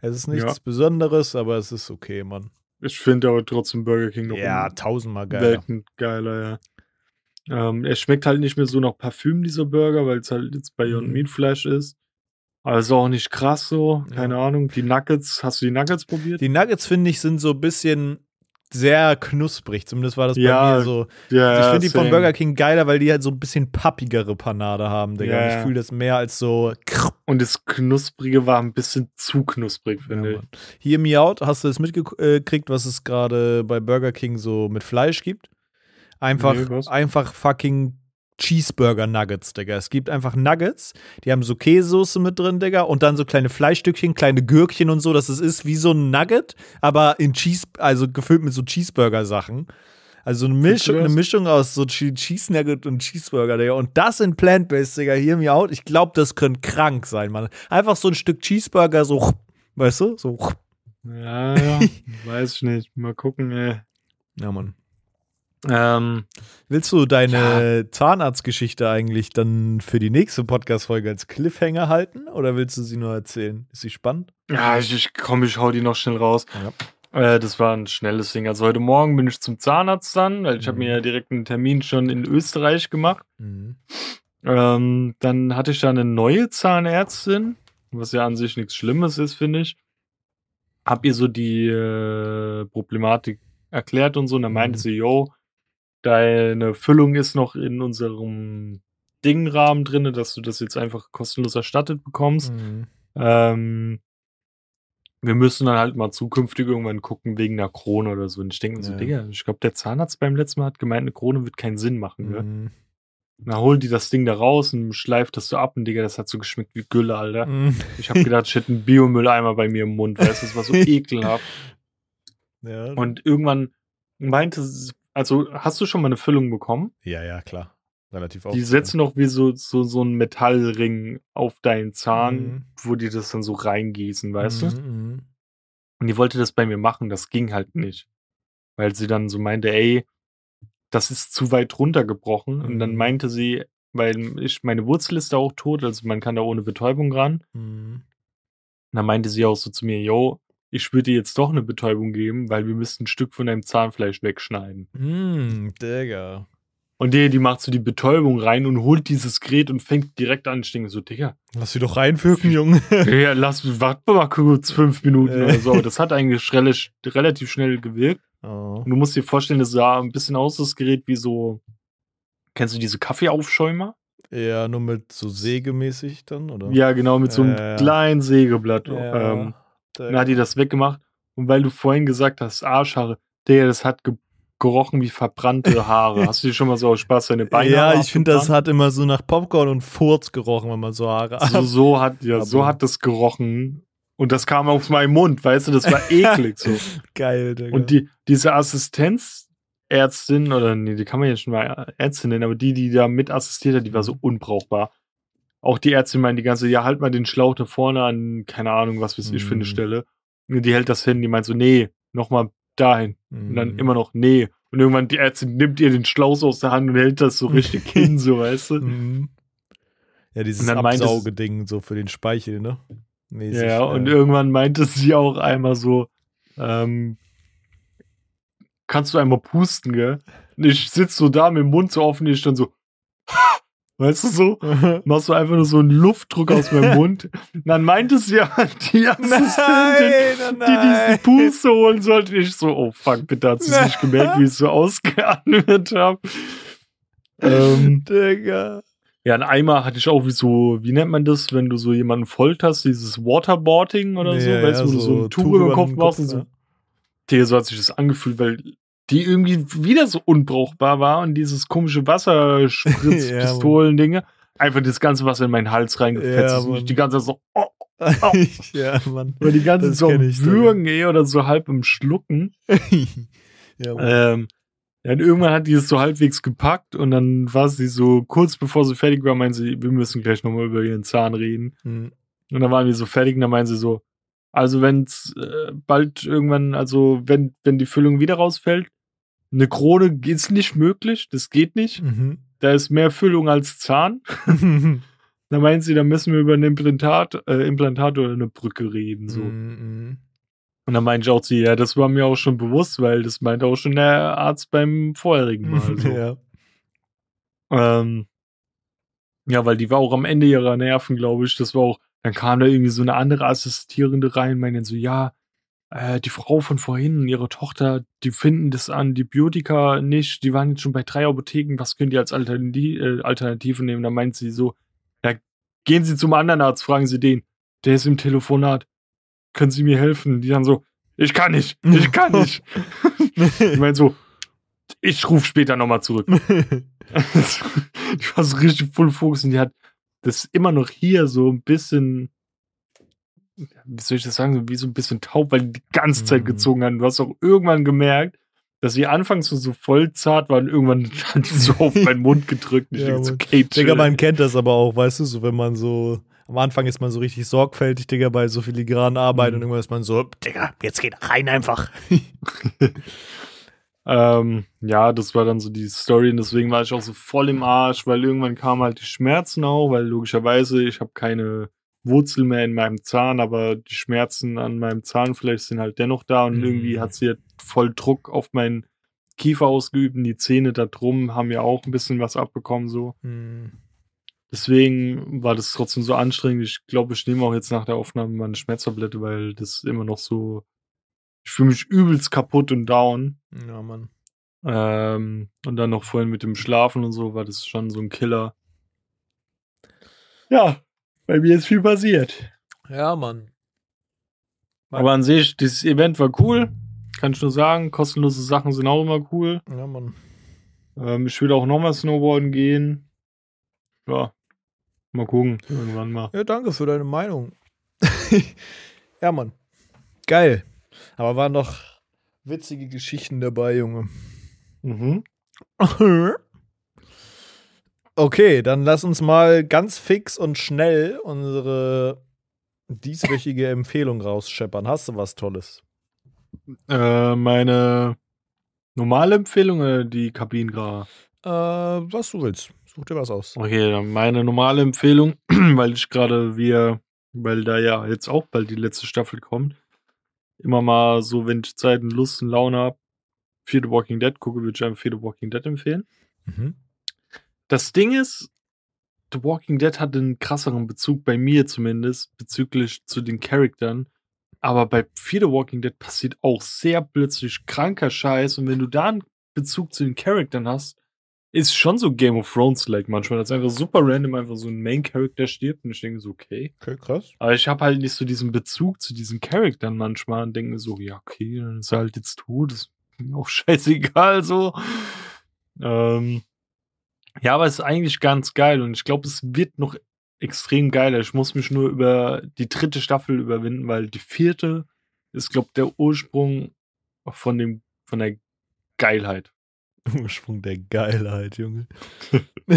Es ist nichts Ja. Besonderes, aber es ist okay, Mann. Ich finde aber trotzdem Burger King noch Ja, tausendmal geiler. Welten geiler, ja. Ähm, er schmeckt halt nicht mehr so nach Parfüm, dieser Burger, weil es halt jetzt Beyond Mhm. Meat Fleisch ist. Ist auch nicht krass so, keine Ja. Ahnung. Die Nuggets, hast du die Nuggets probiert? Die Nuggets, finde ich, sind so ein bisschen sehr knusprig. Zumindest war das Ja, bei mir so. ja, ich finde die von. Burger King geiler, weil die halt so ein bisschen pappigere Panade haben, Digga. Ja. Ich fühle das mehr als so. Und das Knusprige war ein bisschen zu knusprig, finde ich. Hier im Meout hast du es mitgekriegt, was es gerade bei Burger King so mit Fleisch gibt? Einfach, Nee, einfach fucking Cheeseburger Nuggets, Digga. Es gibt einfach Nuggets, die haben so Käsesoße mit drin, Digga, und dann so kleine Fleischstückchen, kleine Gürkchen und so, dass es ist wie so ein Nugget, aber in Cheese, also gefüllt mit so Cheeseburger-Sachen. Also eine Mischung, eine Mischung aus so Che- Cheese Nugget und Cheeseburger, Digga. Und das in Plant-Based, Digga, hier im Meout. Ich glaube, das könnte krank sein, Mann. Einfach so ein Stück Cheeseburger, so, weißt du, so. Ja, ja, weiß ich nicht. Mal gucken, ey. Ja, Mann. Ähm, Willst du deine Zahnarztgeschichte eigentlich dann für die nächste Podcast-Folge als Cliffhanger halten oder willst du sie nur erzählen? Ist sie spannend? ja, ich, ich komm, ich hau die noch schnell raus. Äh, das war ein schnelles Ding. Also heute Morgen bin ich zum Zahnarzt dann, weil ich habe Mhm. mir ja direkt einen Termin schon in Österreich gemacht. Mhm. Ähm, dann hatte ich da eine neue Zahnärztin, was ja an sich nichts Schlimmes ist, finde ich. Hab ihr so die äh, Problematik erklärt und so. Und dann meinte Mhm. sie, yo, deine Füllung ist noch in unserem Dingrahmen drin, dass du das jetzt einfach kostenlos erstattet bekommst. Mhm. Ähm, wir müssen dann halt mal zukünftig irgendwann gucken wegen einer Krone oder so. Und ich denke mir so. Digga, ich glaube, der Zahnarzt beim letzten Mal hat gemeint, eine Krone wird keinen Sinn machen. Ne? Mhm. Dann holt die das Ding da raus und schleift das so ab und Digga, das hat so geschmeckt wie Gülle, Alter. Mhm. Ich habe gedacht, ich hätte einen Biomülleimer bei mir im Mund, weißt du, das war so ekelhaft. Ja. Und irgendwann meinte sie, also hast du schon mal eine Füllung bekommen? ja, ja, klar. Relativ oft. Die setzen noch wie so, so, so einen Metallring auf deinen Zahn, Mhm. wo die das dann so reingießen, weißt du? Mhm. Und die wollte das bei mir machen, das ging halt nicht. Weil sie dann so meinte, ey, das ist zu weit runtergebrochen. Und dann Mhm. meinte sie, weil ich, meine Wurzel ist da auch tot, also man kann da ohne Betäubung ran. Mhm. Und dann meinte sie auch so zu mir, yo, ich würde dir jetzt doch eine Betäubung geben, weil wir müssen ein Stück von deinem Zahnfleisch wegschneiden. Mhm. Digga. Und die, die macht so die Betäubung rein und holt dieses Gerät und fängt direkt an. Ich denke so, Digga, Lass sie doch reinwirken, Junge. ja, lass, warte mal kurz fünf Minuten Äh. oder so. Das hat eigentlich relativ, relativ schnell gewirkt. Oh. Und du musst dir vorstellen, das sah ein bisschen aus, das Gerät, wie so, kennst du diese Kaffeeaufschäumer? Ja, nur mit so sägemäßig dann, oder? Ja, genau, mit so einem ja. kleinen Sägeblatt. Ja, Ähm. Dann hat die das weggemacht. Und weil du vorhin gesagt hast, Arschhaare, Digga, das hat ge gerochen wie verbrannte Haare. Hast du dir schon mal so aus Spaß deine Beine ja, ich finde, das hat immer so nach Popcorn und Furz gerochen, wenn man so Haare so, so hat ja, so Aber- hat das gerochen. Und das kam auf meinen Mund, weißt du, das war eklig so. Geil, Digga. Und die, diese Assistenzärztin, oder nee, die kann man jetzt schon mal Ärztin nennen, aber die, die da mit assistiert hat, die war so unbrauchbar. Auch die Ärztin meint die ganze, ja, halt mal den Schlauch da vorne an, keine Ahnung, was weiß ich für eine Mhm. Stelle. Und die hält das hin, die meint so, nee, nochmal dahin. Und dann Mhm. immer noch, nee. Und irgendwann die Ärztin nimmt ihr den Schlauch aus der Hand und hält das so richtig hin, so, weißt du? Mhm. Ja, dieses Absaugeding so für den Speichel, ne? Mäßig, Ja, und irgendwann meinte sie auch einmal so, ähm, kannst du einmal pusten, gell? Und ich sitze so da mit dem Mund so offen, ich dann so, weißt du so, machst du einfach nur so einen Luftdruck aus meinem Mund. Und dann meinte sie ja, die Assistentin, oh die diesen Puste holen sollte. Ich so, oh fuck, bitte hat sie es nicht gemerkt, wie ich es so ausgeatmet habe. Ähm, Digga. ja, ein Eimer hatte ich auch wie so, wie nennt man das, wenn du so jemanden folterst, dieses Waterboarding oder so, Ja, weißt ja, du, wo du so ein Tuch über den Kopf machst und so. ja. Digga, so hat sich das angefühlt, weil die irgendwie wieder so unbrauchbar war und dieses komische Wasserspritzpistolen-Dinge einfach das ganze Wasser in meinen Hals reingefetzt Ja, ist und ich Mann. die ganze Zeit so, oh, ja, Mann. oder die ganze Zeit so Würgen, ey, oder so halb im Schlucken. ja, Mann. Ähm, und irgendwann hat die es so halbwegs gepackt und dann war sie so, kurz bevor sie fertig war, meinte sie, wir müssen gleich nochmal über ihren Zahn reden. Mhm. Und dann waren wir so fertig und dann meinen sie so, also wenn es äh, bald irgendwann, also wenn, wenn die Füllung wieder rausfällt, eine Krone ist nicht möglich, das geht nicht. Mhm. Da ist mehr Füllung als Zahn. Dann meinen sie, dann müssen wir über ein Implantat, äh, Implantat oder eine Brücke reden. So. Mhm. Und dann meinte ich auch zu ihr, ja, das war mir auch schon bewusst, weil das meinte auch schon der Arzt beim vorherigen Mal. So. ja. Ähm, ja, weil die war auch am Ende ihrer Nerven, glaube ich. Das war auch, dann kam da irgendwie so eine andere Assistierende rein, meinen so, ja, äh, die Frau von vorhin und ihre Tochter, die finden das Antibiotika nicht, die waren jetzt schon bei drei Apotheken, was könnt ihr als Alternati äh, Alternative nehmen? Da meint sie so, ja, gehen Sie zum anderen Arzt, fragen Sie den, der ist im Telefonat, können Sie mir helfen? Die dann so, ich kann nicht, ich kann nicht. ich meine so, ich rufe später nochmal zurück. die war so richtig voll Fokus und die hat das immer noch hier so ein bisschen, wie soll ich das sagen, so wie so ein bisschen taub, weil die die ganze Zeit Mhm. gezogen hat. Du hast auch irgendwann gemerkt, dass sie anfangs so, so voll zart war und irgendwann hat die so auf meinen Mund gedrückt. Ich Ja, denke so, okay, Digga, man kennt das aber auch, weißt du, so wenn man so. Am Anfang ist man so richtig sorgfältig, Digga, bei so filigranen Arbeit Mhm. und irgendwann ist man so, Digga, jetzt geht rein einfach. Ähm, ja, das war dann so die Story und deswegen war ich auch so voll im Arsch, weil irgendwann kamen halt die Schmerzen auch, weil logischerweise ich habe keine Wurzel mehr in meinem Zahn, aber die Schmerzen an meinem Zahnfleisch sind halt dennoch da und Mhm. irgendwie hat sie halt voll Druck auf meinen Kiefer ausgeübt und die Zähne da drum haben ja auch ein bisschen was abbekommen so. Hm. Deswegen war das trotzdem so anstrengend. Ich glaube, ich nehme auch jetzt nach der Aufnahme mal eine Schmerztablette, weil das immer noch so. Ich fühle mich übelst kaputt und down. Ja, Mann. Ähm, und dann noch vorhin mit dem Schlafen und so war das schon so ein Killer. Ja, bei mir ist viel passiert. Ja, Mann. Aber an sich, dieses Event war cool. Kann ich nur sagen. Kostenlose Sachen sind auch immer cool. Ja, Mann. Ähm, ich will auch nochmal Snowboarden gehen. Ja, mal gucken. Irgendwann mal. Ja, danke für deine Meinung. ja, Mann. Geil. Aber waren doch witzige Geschichten dabei, Junge. Mhm. Okay, dann lass uns mal ganz fix und schnell unsere dieswöchige Empfehlung rausscheppern. Hast du was Tolles? Äh, meine normale Empfehlung oder die Kabinengra? Äh, was du willst. Such dir was aus. Okay, dann meine normale Empfehlung, weil ich gerade wir, weil da ja jetzt auch bald die letzte Staffel kommt, immer mal so, wenn ich Zeit und Lust und Laune habe, Fear the Walking Dead gucke, würde ich einem Fear the Walking Dead empfehlen. Mhm. Das Ding ist, The Walking Dead hat einen krasseren Bezug, bei mir zumindest, bezüglich zu den Charaktern. Aber bei Fear the Walking Dead passiert auch sehr plötzlich kranker Scheiß. Und wenn du da einen Bezug zu den Charaktern hast, ist schon so Game of Thrones-like manchmal, dass einfach super random einfach so ein Main-Character stirbt. Und ich denke so, okay. Okay, krass. Aber ich habe halt nicht so diesen Bezug zu diesen Charaktern manchmal und denke mir so, ja, okay, dann ist er halt jetzt tot, ist mir auch scheißegal so. Ähm, ja, aber es ist eigentlich ganz geil und ich glaube, es wird noch extrem geiler. Ich muss mich nur über die dritte Staffel überwinden, weil die vierte ist, glaube der Ursprung von dem, von der Geilheit. Ursprung der Geilheit, Junge.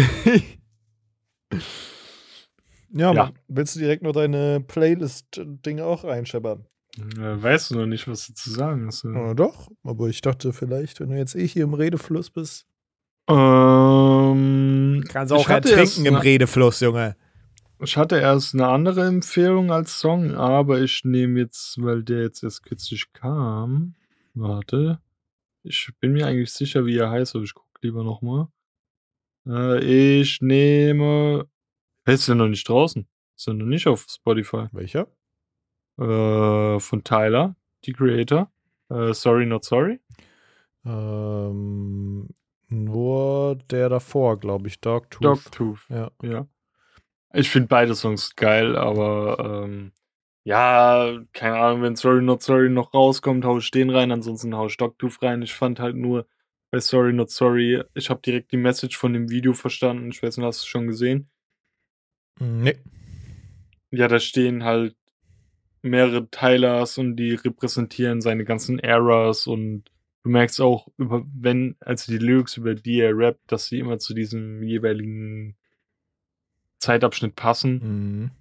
ja, Ja. Willst du direkt noch deine Playlist-Dinge auch reinscheppern? Äh, weißt du noch nicht, was du zu sagen hast? Ja, doch, aber ich dachte vielleicht, wenn du jetzt eh hier im Redefluss bist. Ähm, Kannst auch ich hatte ertrinken im Redefluss, Junge. Ich hatte erst eine andere Empfehlung als Song, aber ich nehme jetzt, weil der jetzt erst kürzlich kam. Warte. Ich bin mir eigentlich sicher, wie er heißt, aber ich gucke lieber nochmal. Äh, ich nehme. Hey, Ist der noch nicht draußen? Ist er noch nicht auf Spotify? Welcher? Äh, von Tyler, die Creator. Äh, sorry, not sorry. Ähm, nur der davor, glaube ich, Dogtooth. Dogtooth. Ja. Ja. Ich finde beide Songs geil, aber ähm, ja, keine Ahnung, wenn Sorry Not Sorry noch rauskommt, hau ich den rein, ansonsten hau ich Dogtooth rein. Ich fand halt nur bei Sorry Not Sorry, ich habe direkt die Message von dem Video verstanden. Ich weiß nicht, hast du es schon gesehen? Nee. Ja, da stehen halt mehrere Tylers und die repräsentieren seine ganzen Eras und du merkst auch, über, wenn, also die Lyrics, über die er rappt, dass sie immer zu diesem jeweiligen Zeitabschnitt passen.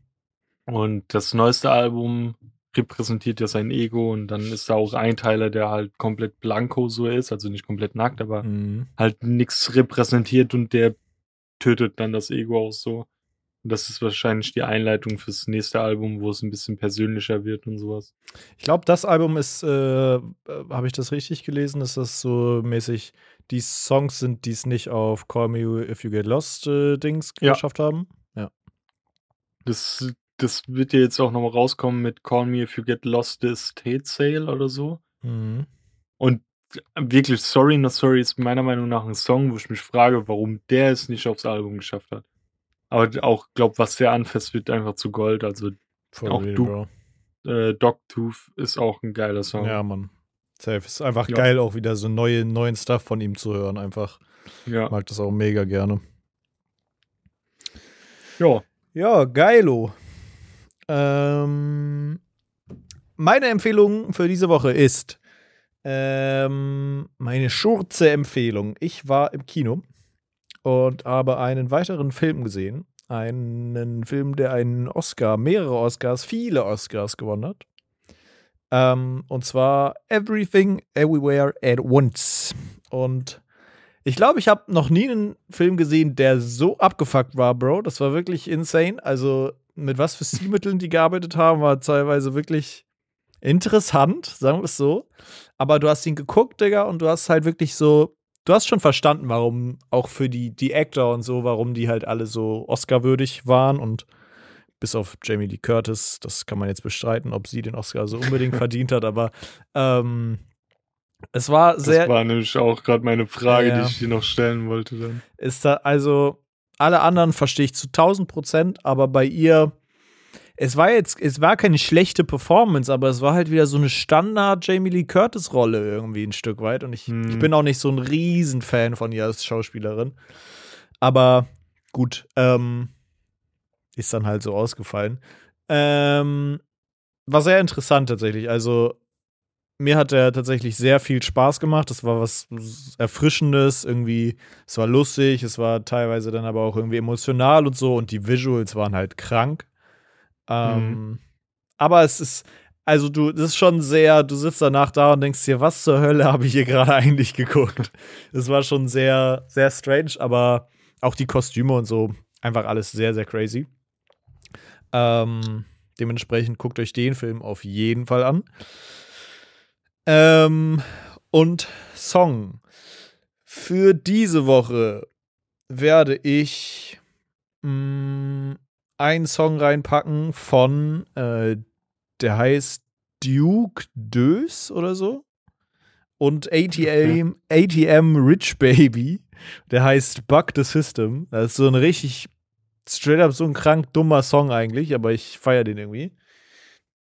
Mhm. Und das neueste Album repräsentiert ja sein Ego und dann ist da auch ein Teiler, der halt komplett blanko so ist, also nicht komplett nackt, aber Mhm. halt nichts repräsentiert und der tötet dann das Ego auch so. Das ist wahrscheinlich die Einleitung fürs nächste Album, wo es ein bisschen persönlicher wird und sowas. Ich glaube, das Album ist, äh, äh habe ich das richtig gelesen, ist das so mäßig, die Songs sind, die es nicht auf Call Me If You Get Lost äh, Dings Ja. geschafft haben. Ja. Das, das wird ja jetzt auch nochmal rauskommen mit Call Me If You Get Lost the Estate Sale oder so. Mhm. Und wirklich, Sorry Not Sorry ist meiner Meinung nach ein Song, wo ich mich frage, warum der es nicht aufs Album geschafft hat. Aber auch, glaub, was der anfasst, wird einfach zu Gold. Also For Auch du- äh, Dogtooth ist auch ein geiler Song. Ja, Mann. Safe. Ist einfach Ja. geil, auch wieder so neue, neuen Stuff von ihm zu hören. Einfach. Ja. Mag das auch mega gerne. ja. Ja, geilo. Ähm, meine Empfehlung für diese Woche ist ähm, meine schurze Empfehlung. Ich war im Kino und habe einen weiteren Film gesehen. Einen Film, der einen Oscar, mehrere Oscars, viele Oscars gewonnen hat. Ähm, und zwar Everything Everywhere at Once. Und ich glaube, ich habe noch nie einen Film gesehen, der so abgefuckt war, Bro. Das war wirklich insane. Also, mit was für Stilmitteln die gearbeitet haben, war teilweise wirklich interessant, sagen wir es so. Aber du hast ihn geguckt, Digga, und du hast halt wirklich so, du hast schon verstanden, warum auch für die, die Actor und so, warum die halt alle so Oscar-würdig waren und bis auf Jamie Lee Curtis, das kann man jetzt bestreiten, ob sie den Oscar so unbedingt verdient hat, aber ähm, es war sehr. das war nämlich auch gerade meine Frage, Ja. die ich dir noch stellen wollte dann. ist da, also, alle anderen verstehe ich zu 1000 Prozent, aber bei ihr, es war jetzt, es war keine schlechte Performance, aber es war halt wieder so eine Standard Jamie Lee Curtis Rolle irgendwie ein Stück weit und ich, Hm. ich bin auch nicht so ein Riesenfan von ihr als Schauspielerin. Aber gut, ähm, ist dann halt so ausgefallen. Ähm, war sehr interessant tatsächlich. Also, mir hat er tatsächlich sehr viel Spaß gemacht. Das war was Erfrischendes, irgendwie, es war lustig, es war teilweise dann aber auch irgendwie emotional und so und die Visuals waren halt krank. Ähm, Aber es ist, also du, das ist schon sehr, du sitzt danach da und denkst dir, was zur Hölle habe ich hier gerade eigentlich geguckt? Das war schon sehr, sehr strange, aber auch die Kostüme und so, einfach alles sehr, sehr crazy. Ähm, dementsprechend guckt euch den Film auf jeden Fall an. Ähm, und Song. Für diese Woche werde ich mh, einen Song reinpacken von, äh, der heißt Duke Dös oder so. Und ATM, ATM Rich Baby, der heißt Bug the System. Das ist so ein richtig straight up so ein krank dummer Song eigentlich, aber ich feiere den irgendwie.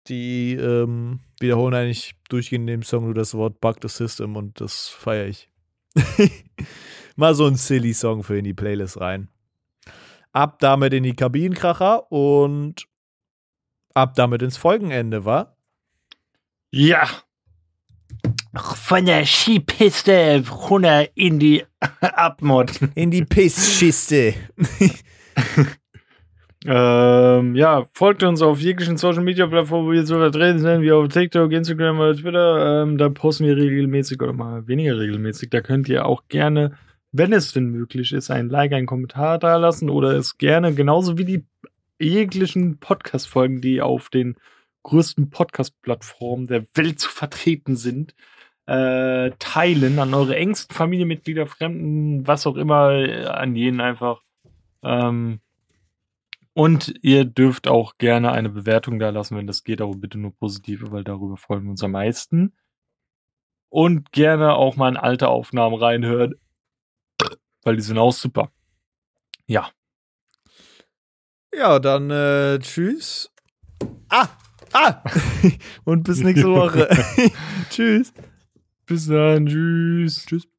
Die ähm, wiederholen eigentlich durchgehend in dem Song nur das Wort Bug the System und das feiere ich. Mal so ein silly Song für in die Playlist rein. Ab damit in die Kabinenkracher und ab damit ins Folgenende, wa? Ja, Von der Skipiste runter in die Abmod. In die Pisschiste. ähm, ja, folgt uns auf jeglichen Social Media Plattformen, wo wir so vertreten sind, wie auf TikTok, Instagram oder Twitter. Ähm, da posten wir regelmäßig oder mal weniger regelmäßig. Da könnt ihr auch gerne, wenn es denn möglich ist, ein Like, einen Kommentar da lassen oder es gerne genauso wie die jeglichen Podcast-Folgen, die auf den größten Podcast-Plattformen der Welt zu vertreten sind, äh, teilen an eure engsten Familienmitglieder, Fremden, was auch immer, äh, an jeden einfach. Ähm, und ihr dürft auch gerne eine Bewertung da lassen, wenn das geht, aber bitte nur positive, weil darüber freuen wir uns am meisten. Und gerne auch mal in alte Aufnahmen reinhören, weil die sind auch super. Ja. Ja, dann äh, tschüss. Ah! Ah! und bis nächste Woche. tschüss. Bis dann. Tschüss. Tschüss. Tschüss.